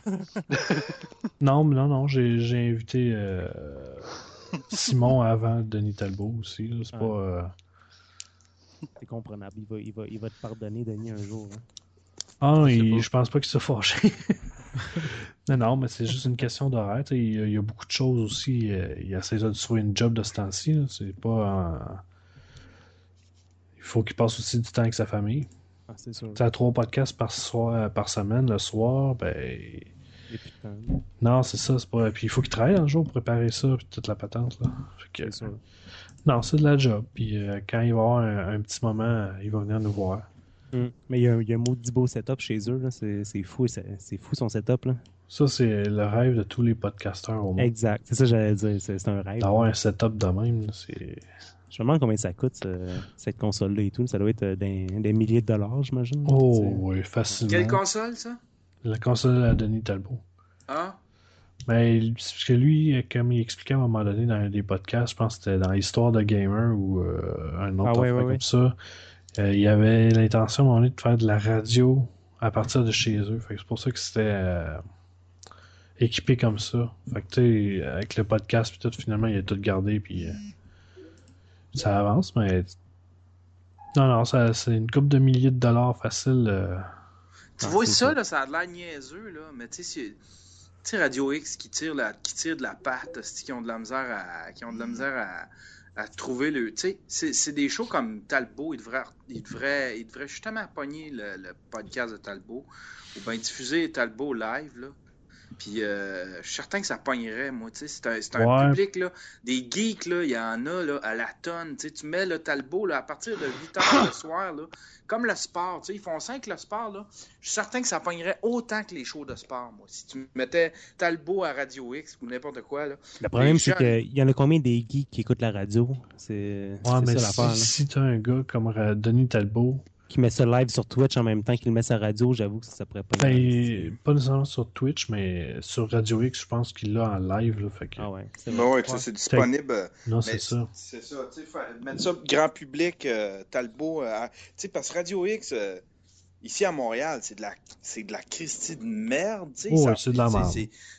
non mais non non j'ai j'ai invité euh, Simon avant Denis Talbot aussi là. c'est Ah. pas euh, C'est comprenable. Il va, il, va, il va te pardonner, Denis, un jour. hein. Ah, Je il- pense pas qu'il soit fâché. non, non, mais c'est juste une question d'horaire. Il, y a- il y a beaucoup de choses aussi. euh, il essaie de trouver une job de ce temps-ci. là, C'est pas. Il faut qu'il passe aussi du temps avec sa famille. Ah, c'est sûr. Tu as trois podcasts par, soir, par semaine, le soir, ben. Y. Non, c'est ça. c'est Pas... Puis il faut qu'il travaille un jour pour préparer ça, puis toute la patente. Là. Fait que-. Non, c'est de la job. Puis euh, quand il va avoir un, un petit moment, il va venir nous voir. Mm. Mais il y a, un- il y a un maudit beau setup chez eux. C'est fou, c'est fou son setup. Là. Ça, c'est le rêve de tous les podcasteurs au monde. Exact. C'est ça que j'allais dire. C'est un rêve. D'avoir un setup de même, c'est. Je me demande combien ça coûte, ce- cette console-là et tout. Ça doit être euh, des, des milliers de dollars, j'imagine. Oh, oui, facilement. Quelle console, ça? La console à Denis Talbot. Ah? Mais il- parce que lui, comme il expliquait à un moment donné dans un des podcasts, je pense que c'était dans l'histoire de Gamer ou euh, un autre Ah ouais, affaire ouais, comme ouais. ça, euh, il avait l'intention à un moment donné de faire de la radio à partir de chez eux. Fait que c'est pour ça que c'était euh, équipé comme ça. Fait que, tu sais, avec le podcast, puis tout, finalement, il a tout gardé, puis euh, ça avance, mais. Non, non, ça, c'est une coupe de milliers de dollars facile. Euh, Tu Ah, vois ça, ça. là, ça a de l'air niaiseux, là, mais tu sais, c'est- tu sais, Radio X qui tire, la, qui tire de la patte, qui ont de la misère à, qui ont de la misère à, à trouver le. Tu sais, c'est- des shows comme Talbot, il devrait, il devrait, il devrait justement pogner le, le podcast de Talbot, ou bien diffuser Talbot live, là. Puis euh, je suis certain que ça pognerait, moi, tu sais, c'est un, c'est un Ouais. public, là, des geeks, là, il y en a, là, à la tonne, tu sais, tu mets le Talbot, là, à partir de 8 heures le soir, là, comme le sport, tu sais, ils font 5 le sport, là, je suis certain que ça pognerait autant que les shows de sport, moi. Si tu mettais Talbot à Radio X ou n'importe quoi, là. Le problème, c'est jeunes. qu'il y en a combien des geeks qui écoutent la radio? C'est Ouais, c'est mais ça l'affaire. si, là. si t'as un gars comme Denis Talbot, Qui met ça live sur Twitch en même temps qu'il met sa radio, j'avoue que ça pourrait pas ben, pas nécessairement sur Twitch, mais sur Radio X, je pense qu'il l'a en live, là, fait que... Ah ouais, c'est Ben vrai. ouais, c'est disponible. Non, c'est ça. C'est ça, tu sais, faire- mettre ça grand public, euh, Talbot, euh, à- tu sais, parce que Radio X, euh, ici à Montréal, c'est de la, c'est de la Christie de merde, tu sais. Oh, c'est de la merde.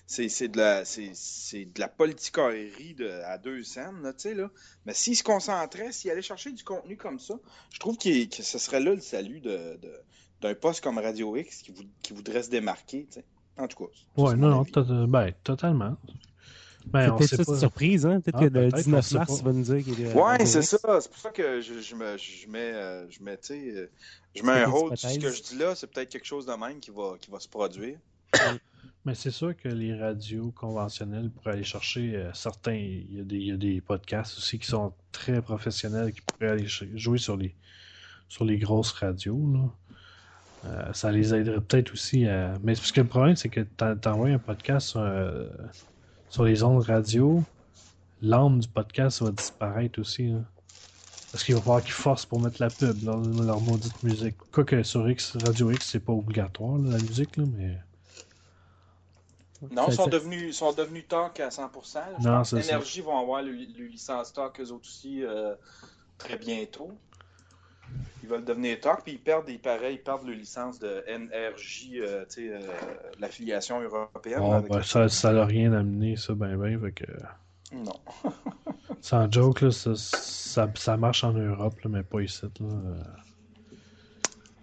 c'est- de la, c'est, de la politicorerie de, à deux scènes, là, tu sais, là. Mais s'ils se concentraient, s'ils allaient chercher du contenu comme ça, je trouve que ce serait là le salut de, de- d'un poste comme Radio X qui, qui voudrait se démarquer, tu sais. En tout cas. Ouais, non, non, avis. to- ben, totalement. Ben, C'est peut-être ça, pas. surprise, hein? Peut-être Ah, que le peut-être, on 19 sait mars, va nous dire qu'il est. Ouais, c'est ça. C'est pour ça que je, je me, je mets, euh, je mets, tu sais, euh, je mets un hold sur ce que je dis là. C'est peut-être quelque chose de même qui va, qui va se produire. Mais c'est sûr que les radios conventionnelles pourraient aller chercher euh, certains. Il y, a des, il y a des podcasts aussi qui sont très professionnels qui pourraient aller jouer sur les, sur les grosses radios. là. Euh, ça les aiderait peut-être aussi à. Mais parce que le problème, c'est que t'envoies un podcast sur, euh, sur les ondes radio, l'âme du podcast va disparaître aussi. là. Parce qu'il va falloir qu'ils forcent pour mettre la pub, leur, leur maudite musique. Quoique sur X, Radio X, c'est pas obligatoire, là, la musique, là, mais. Non, ils sont devenus, ils sont devenus talk à 100%. là. Je Non, pense c'est ça. Énergie vont avoir le, le licence talk eux autres aussi euh, très bientôt. Ils veulent devenir talk, puis ils perdent, ils, pareil, ils perdent le licence de NRJ, euh, euh, l'affiliation européenne. Ben, le- ça, ça n'a rien amené, ça, ben, ben. Fait que, Non. sans joke, là, ça, ça, ça marche en Europe, là, mais pas ici.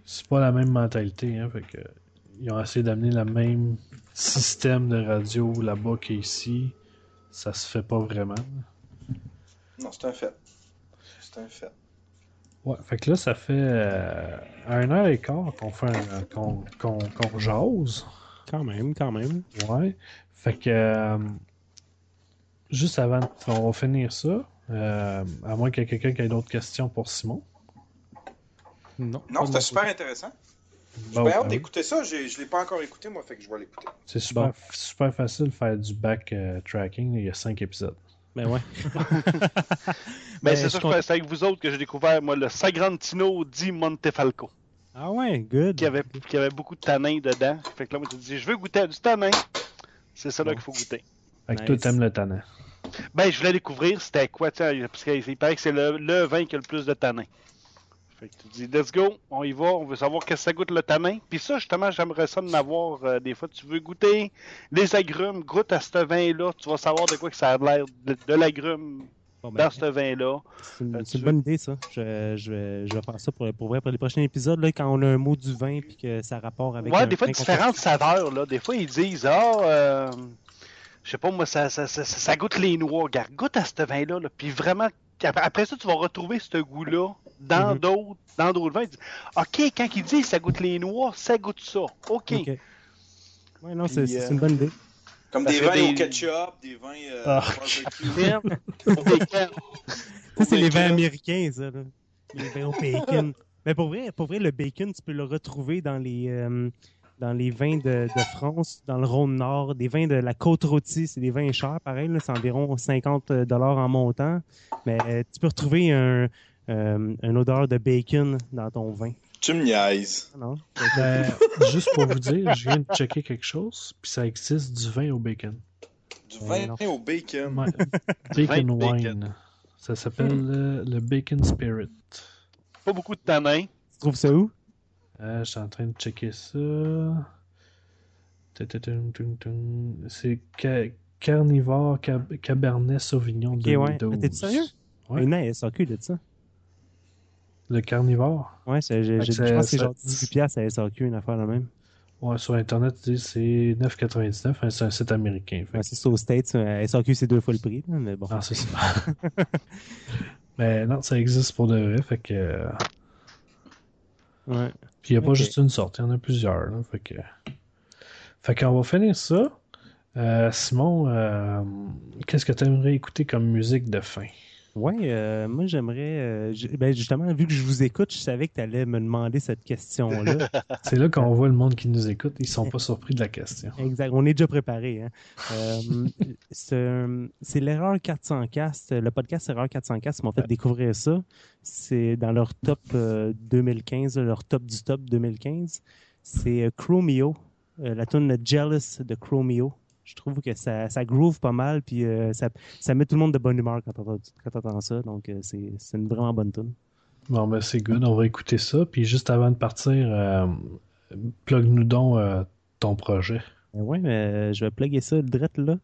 C'est pas la même mentalité, hein. Fait que, ils ont essayé d'amener le même système de radio là-bas qu'ici. Ça se fait pas vraiment. Non, c'est un fait. C'est un fait. Ouais, fait que là, ça fait euh, un heure et quart qu'on fait un, qu'on, qu'on, qu'on jase. Quand même, quand même. Ouais. Fait que. euh, juste avant, de- on va finir ça. euh, à moins qu'il y ait quelqu'un qui ait d'autres questions pour Simon. Non. Non, c'était super intéressant. J'ai hâte ben oui. d'écouter ça. J'ai- Je l'ai pas encore écouté, moi, fait que je vais l'écouter. C'est super, Bon. super facile de faire du back-tracking. Il y a cinq épisodes. Ben ouais. Ben, Ben, c'est je ça, c'est avec vous autres que j'ai découvert, moi, le Sagrantino di Montefalco, Ah ouais, good. qui avait, qui avait beaucoup de tanin dedans. Fait que là, moi, tu dis, je veux goûter à du tanin. C'est ça là Bon. qu'il faut goûter. Fait que Nice. toi, t'aimes le tannant. Ben, je voulais découvrir c'était quoi, tu sais, parce qu'il paraît que c'est le, le vin qui a le plus de tanin. Fait que tu dis, let's go, on y va, on veut savoir qu'est-ce que ça goûte le tanin. Puis ça, justement, j'aimerais ça de m'avoir. euh, des fois, tu veux goûter les agrumes, goûte à ce vin-là, tu vas savoir de quoi que ça a l'air de, de l'agrume Bon, ben, dans ce vin-là. C'est une, Euh, veux- bonne idée, ça. Je, je, vais, je vais faire ça pour, pour, vrai, pour les prochains épisodes, là, quand on a un mot du vin puis que ça a rapport avec. Ouais, des fois, différentes saveurs, là. Des fois, ils disent, ah, euh, je sais pas, moi, ça, ça, ça, ça goûte les noix. Regarde, goûte à ce vin-là, là. Puis vraiment, après, après ça, tu vas retrouver ce goût-là dans Mhm. d'autres dans d'autres vins. Ils disent, OK, quand ils disent ça goûte les noix, ça goûte ça. OK. Ouais, non, c'est euh, une bonne idée. Comme Ça des vins des- au ketchup, des vins euh, Ah. Ça, c'est les vins américains, ça. Là. Les vins au bacon. Mais pour vrai, pour vrai, le bacon, tu peux le retrouver dans les, euh, dans les vins de, de France, dans le Rhône-Nord, des vins de la Côte-Rôtie. C'est des vins chers, pareil. là, C'est environ 50 dollars en montant. Mais euh, tu peux retrouver un, euh, une odeur de bacon dans ton vin. Tu me niaises. Ah Non? Ben, juste pour vous dire, je viens de checker quelque chose, puis ça existe du vin au bacon. Du Ouais, vin non. au bacon. Ouais. Bacon wine. bacon. Ça s'appelle euh, le Bacon Spirit. Pas beaucoup de tanin. Tu trouves ça où? Euh, je suis en train de checker ça. C'est ca- Carnivore Cab- Cabernet Sauvignon Ok, ouais. 2012. Mais T'es sérieux? Ouais. À SAQ de ça. Le carnivore? Ouais, je pense que c'est- genre c'est- 18 piastres à SAQ, une affaire la même. Ouais, sur Internet, c'est 9,99. hein, C'est un site américain. Ouais, c'est ça aux States. euh, À SAQ, c'est deux fois le prix, mais bon. Ah, c'est ça. Mais non, ça existe pour de vrai, fait que... Ouais. Puis il n'y a pas juste une sorte, il y en a plusieurs, là, fait que... Fait qu'on va finir ça. Euh, Simon, euh, qu'est-ce que tu aimerais écouter comme musique de fin? Ouais, euh, moi j'aimerais. euh, ben justement, vu que je vous écoute, je savais que tu allais me demander cette question-là. C'est là qu'on voit le monde qui nous écoute, ils sont pas surpris de la question. exact. On est déjà préparé. Hein. Euh, c'est l'erreur 400 cast. Le podcast Erreur 400 cast m'ont fait découvrir ça. C'est dans leur top euh, 2015, leur top du top 2015. C'est Chromeo, la tune Jealous de Chromeo. Je trouve que ça, ça groove pas mal, puis euh, ça, ça met tout le monde de bonne humeur quand quand t'entends ça. Donc, euh, c'est c'est une vraiment bonne tune. Bon, ben c'est good, on va écouter ça. Puis juste avant de partir, euh, plug-nous donc ton projet. Euh, Ouais, mais je vais plugger ça direct là.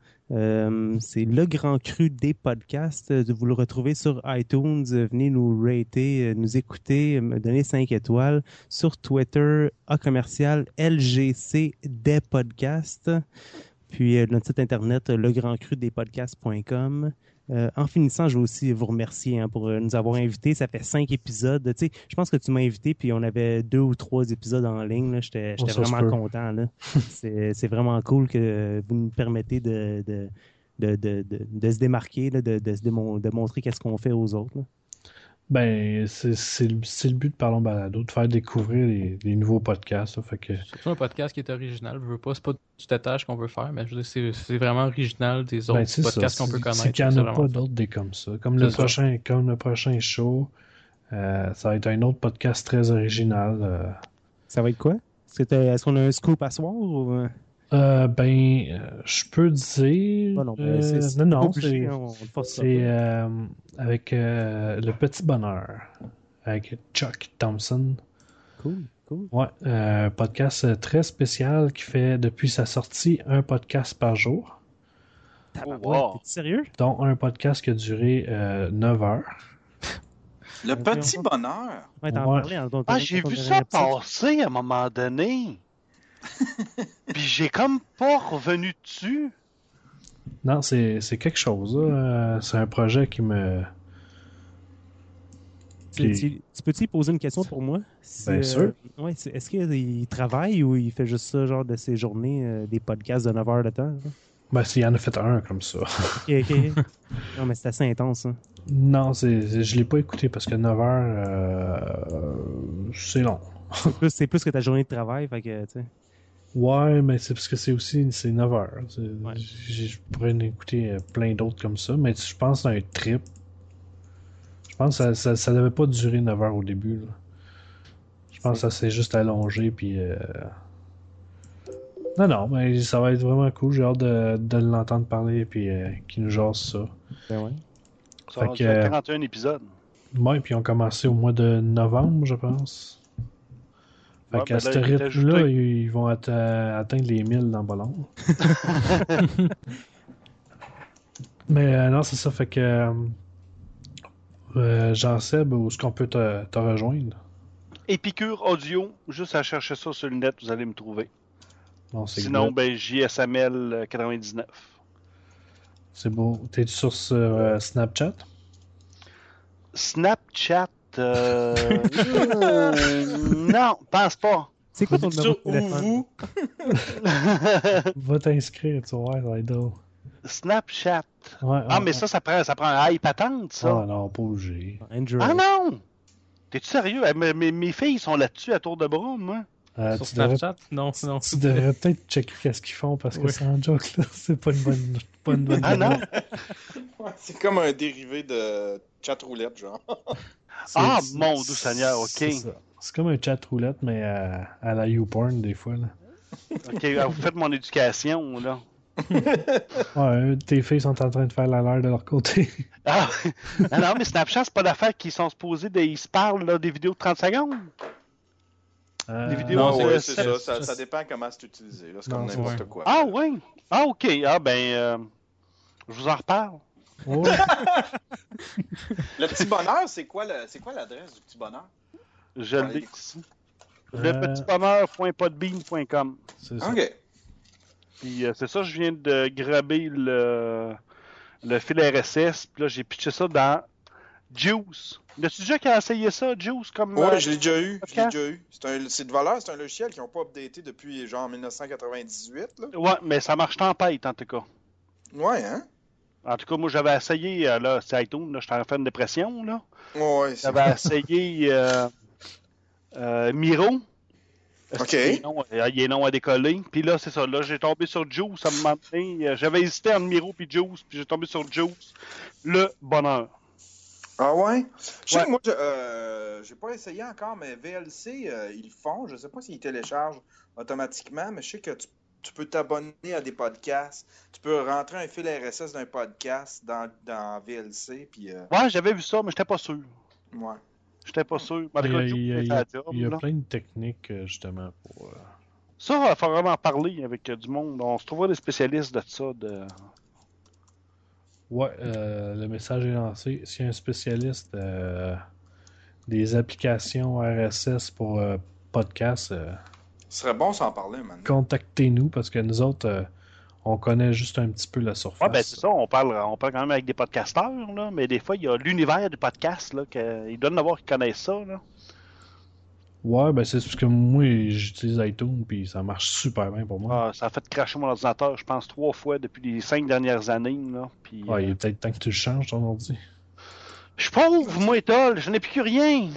C'est le grand cru des podcasts. Vous le retrouvez sur iTunes. Venez nous rater, nous écouter, me donner 5 étoiles. Sur Twitter, A commercial LGC des podcasts. Puis euh, notre site internet, euh, legrandcrudespodcasts.com. Euh, en finissant, je veux aussi vous remercier hein, pour euh, nous avoir invités. Ça fait cinq épisodes. Tu sais, je pense que tu m'as invité, puis on avait deux ou trois épisodes en ligne. là. J'étais Oh, vraiment content. C'est c'est vraiment cool que vous nous permettez de, de, de, de, se démarquer, là, de, de, se démon- de montrer qu'est-ce qu'on fait aux autres. là. Ben, c'est c'est le, c'est le but de Parlons Balado, de faire découvrir les, les nouveaux podcasts. là. fait que, C'est un podcast qui est original. Je veux pas, c'est pas du tétage qu'on veut faire, mais je veux dire, c'est, c'est vraiment original des autres ben, ça. podcasts qu'on peut connaître. C'est qu'il n'y en a pas d'autres des comme ça. Comme le, ça. prochain, comme le prochain show, euh, ça va être un autre podcast très original. euh. Ça va être quoi? Est-ce qu'on a un scoop à soir? Ou... euh? Euh, ben, euh, je peux dire. Ah non, ben, euh, c'est- c'est non, c'est hein, c'est, euh, avec euh, Le Petit Bonheur, avec Chuck Thompson. Cool, cool. Ouais, euh, un podcast euh, très spécial qui fait depuis sa sortie un podcast par jour, Tabarouette, wow. Sérieux? dont un podcast qui a duré euh, 9 heures. Le petit on- bonheur. Ouais, t'en Ouais. en- dans- Ah, j'ai vu ça passer à un moment donné. Puis j'ai comme pas revenu dessus. Non, c'est c'est quelque chose. là. Euh, c'est un projet qui me. Tu, Puis- tu- tu peux-tu poser une question pour moi? Bien sûr. ouais, Est-ce qu'il travaille ou il fait juste ça, genre de ses journées, euh, des podcasts de 9 heures de temps? là? Ben, s'il y en a fait un comme ça. Ok, ok. non, mais c'est assez intense. Hein. non, c'est je l'ai pas écouté parce que 9 heures, euh, c'est long. C'est plus, c'est plus que ta journée de travail. Fait que, tu sais. Ouais, mais c'est parce que c'est aussi c'est 9 heures. Ouais. Je pourrais en écouter euh, plein d'autres comme ça, mais je pense à un trip. Je pense que ça, ça, ça devait pas durer 9 heures au début. là. Je pense que ça s'est juste allongé, puis... euh, Non, non, mais ça va être vraiment cool. J'ai hâte de, de l'entendre parler, puis euh, qu'il nous jase ça. Ben ouais. Ça Fait que, faire euh, 41 épisodes. Ouais, puis ils ont commencé au mois de novembre, je pense. Fait Ouais, qu'à ben ce rythme-là, ajouté. ils vont atte- atteindre les 1000 dans pas long. Mais euh, non, c'est ça. Fait que. euh, euh, Jean-Seb, où est-ce qu'on peut te, te rejoindre? Épicure Audio, juste à chercher ça sur le net, vous allez me trouver. Sinon, good. ben, JSML euh, 99. C'est beau. T'es sur sur, euh, Snapchat? Snapchat, euh... non, pense pas. C'est quoi ton numéro Sur de ou téléphone? vous? Va t'inscrire, tu être drôle. Snapchat. Ouais, Ah, mais ouais. ça, ça prend, ça prend un high patente, ça. Ah non, pas obligé. Android. Ah non! T'es-tu sérieux? Eh, Mes, mes- mes filles sont là-dessus à tour de bras, moi. Euh, Sur devrais Snapchat? Non, non. Tu devrais peut-être checker qu'est-ce qu'ils font parce que Oui. sans joke, là, c'est pas une bonne, pas une bonne Ah non? Ouais, c'est comme un dérivé de chat roulette, genre. Ah, mon doux Seigneur, ok. C'est comme un chat roulette, mais à, à la YouPorn, des fois. Là. Ok, ah, vous faites mon éducation, là. Ouais, tes filles sont en train de faire la leur de leur côté. Ah, non, non, mais Snapchat, c'est pas d'affaire qu'ils sont supposés de. Ils se parlent, là, des vidéos de 30 secondes. Euh, Les vidéos, Non, c'est- ouais, c'est- c'est ça. Ça, ça dépend comment c'est utilisé. là. C'est comme Non, n'importe ouais. quoi. Ah, ouais. Ah, OK. Ah, ben, euh, je vous en reparle. Le petit bonheur, c'est quoi le- c'est quoi l'adresse du petit bonheur? Je Ouais. l'ai ici. Euh, Lepetitbonheur.podbean.com. C'est ça. OK. Puis euh, c'est ça, je viens de graber le, le fil RSS. Puis là, j'ai pitché ça dans Juice. L'as-tu déjà qui a essayé ça, Juice? Comme, Ouais, euh, je l'ai déjà eu. Je l'ai déjà eu. C'est un- C'est de valeur, c'est un logiciel qu'ils n'ont pas updaté depuis genre 1998. Là. Ouais, mais ça marche tempête, en tout cas. Ouais, hein? En tout cas, moi, j'avais essayé, euh, là, c'est iTunes, là, j'étais en train de dépression, là. Ouais, c'est J'avais essayé euh, euh, Miro. Ok. Il est long, à décoller? Puis là, c'est ça. Là, j'ai tombé sur Juice à un moment donné. J'avais hésité entre Miro et Juice, puis j'ai tombé sur Juice. Le bonheur. Ah ouais? Je sais Ouais. que moi, je- euh, j'ai pas essayé encore, mais VLC, euh, ils le font. Je sais pas s'ils téléchargent automatiquement, mais je sais que tu, tu peux t'abonner à des podcasts. Tu peux rentrer un fil RSS d'un podcast dans, dans VLC, puis euh, Ouais, j'avais vu ça, mais j'étais pas sûr. ouais. J'étais pas sûr. Il y a, il y a- fait il y sa a- job, il y a là. plein de techniques, euh, justement, pour. euh, Ça, il faut vraiment en parler avec du monde. On se trouvera des spécialistes de ça. De... Ouais, euh, le message est lancé. S'il y a un spécialiste euh, des applications RSS pour euh, podcast, euh, Ce serait bon s'en parler, man. contactez-nous parce que nous autres, euh, on connaît juste un petit peu la surface. Ouais, ben c'est ça. On parle, on parle quand même avec des podcasteurs, là. Mais des fois, il y a l'univers du podcast, là. Que... Il doit y en avoir qui connaissent ça, là. Ouais, ben c'est parce que moi, j'utilise iTunes puis ça marche super bien pour moi. Ah, ça a fait cracher mon ordinateur, je pense, trois fois depuis les cinq dernières années, là. Puis, Ouais, il euh, est peut-être temps que tu le changes, ton ordi. Je suis pauvre, moi, étole. Je n'ai plus que rien.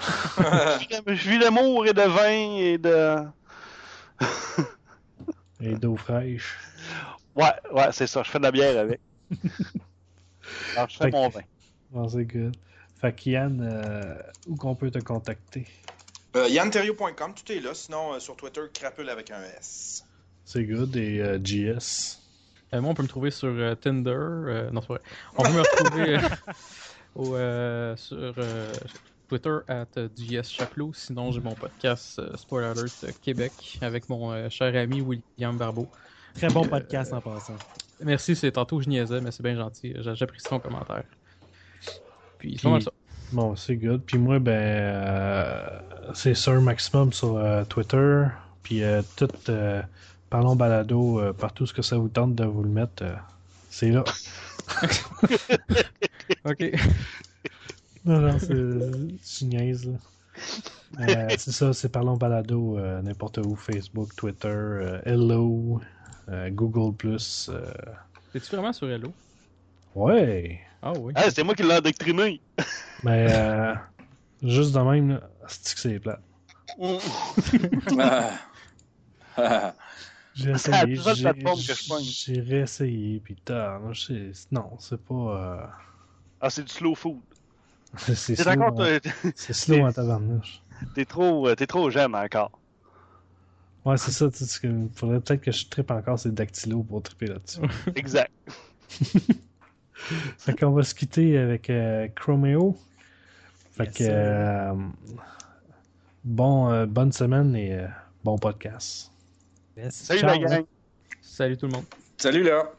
je vis d'amour et de vin et de... Et d'eau fraîche. Ouais, ouais, c'est ça. Je fais de la bière avec. Alors, je fais Fait mon vin. Bon, c'est good. Fait que Yann, euh, où qu'on peut te contacter? Euh, YannTerrio.com, tout est là. Sinon, euh, sur Twitter, crapule avec un S. C'est good. Et euh, JS. Euh, moi, on peut me trouver sur euh, Tinder. euh, non, c'est vrai. On peut me retrouver euh, au, euh, sur euh, Twitter at euh, JS Chapelot. Sinon, j'ai mon podcast euh, Spoiler Alert euh, Québec avec mon cher ami William Barbeau. Très bon podcast en passant. Merci, c'est tantôt je niaisais, mais c'est bien gentil. J'a- J'apprécie ton commentaire. Puis, c'est Puis- ça. Bon, c'est good. Puis moi, ben, euh, c'est Sir Maximum sur euh, Twitter. Puis euh, tout, Parlons Balado, partout ce que ça vous tente de vous le mettre, c'est là. Ok. Non, non, c'est là. Euh, c'est ça, c'est Parlons Balado, euh, n'importe où, Facebook, Twitter, euh, Hello, euh, Google+. Euh... Es-tu vraiment sur Hello? Ouais! Ah oui. Ah, c'est moi qui l'ai endoctriné. Mais euh, juste de même, là, c'est que c'est plat. Ah. Ah. J'ai la essayé, j'ai- réessayé, puis tard, non, c'est- non, c'est pas... euh, Ah, c'est du slow food. c'est T'es slow, d'accord, c'est slow en tabarnouche. t'es trop, euh, t'es trop jeune encore. Ouais, c'est ça, que- faudrait peut-être que je trippe encore ces dactylos pour tripper là-dessus. Exact. Fait qu'on va se quitter avec euh, Chromeo. Fait Yes, que euh, bon, euh, bonne semaine et euh, bon podcast. Yes. Salut Ciao, la gang. Salut tout le monde. Salut là.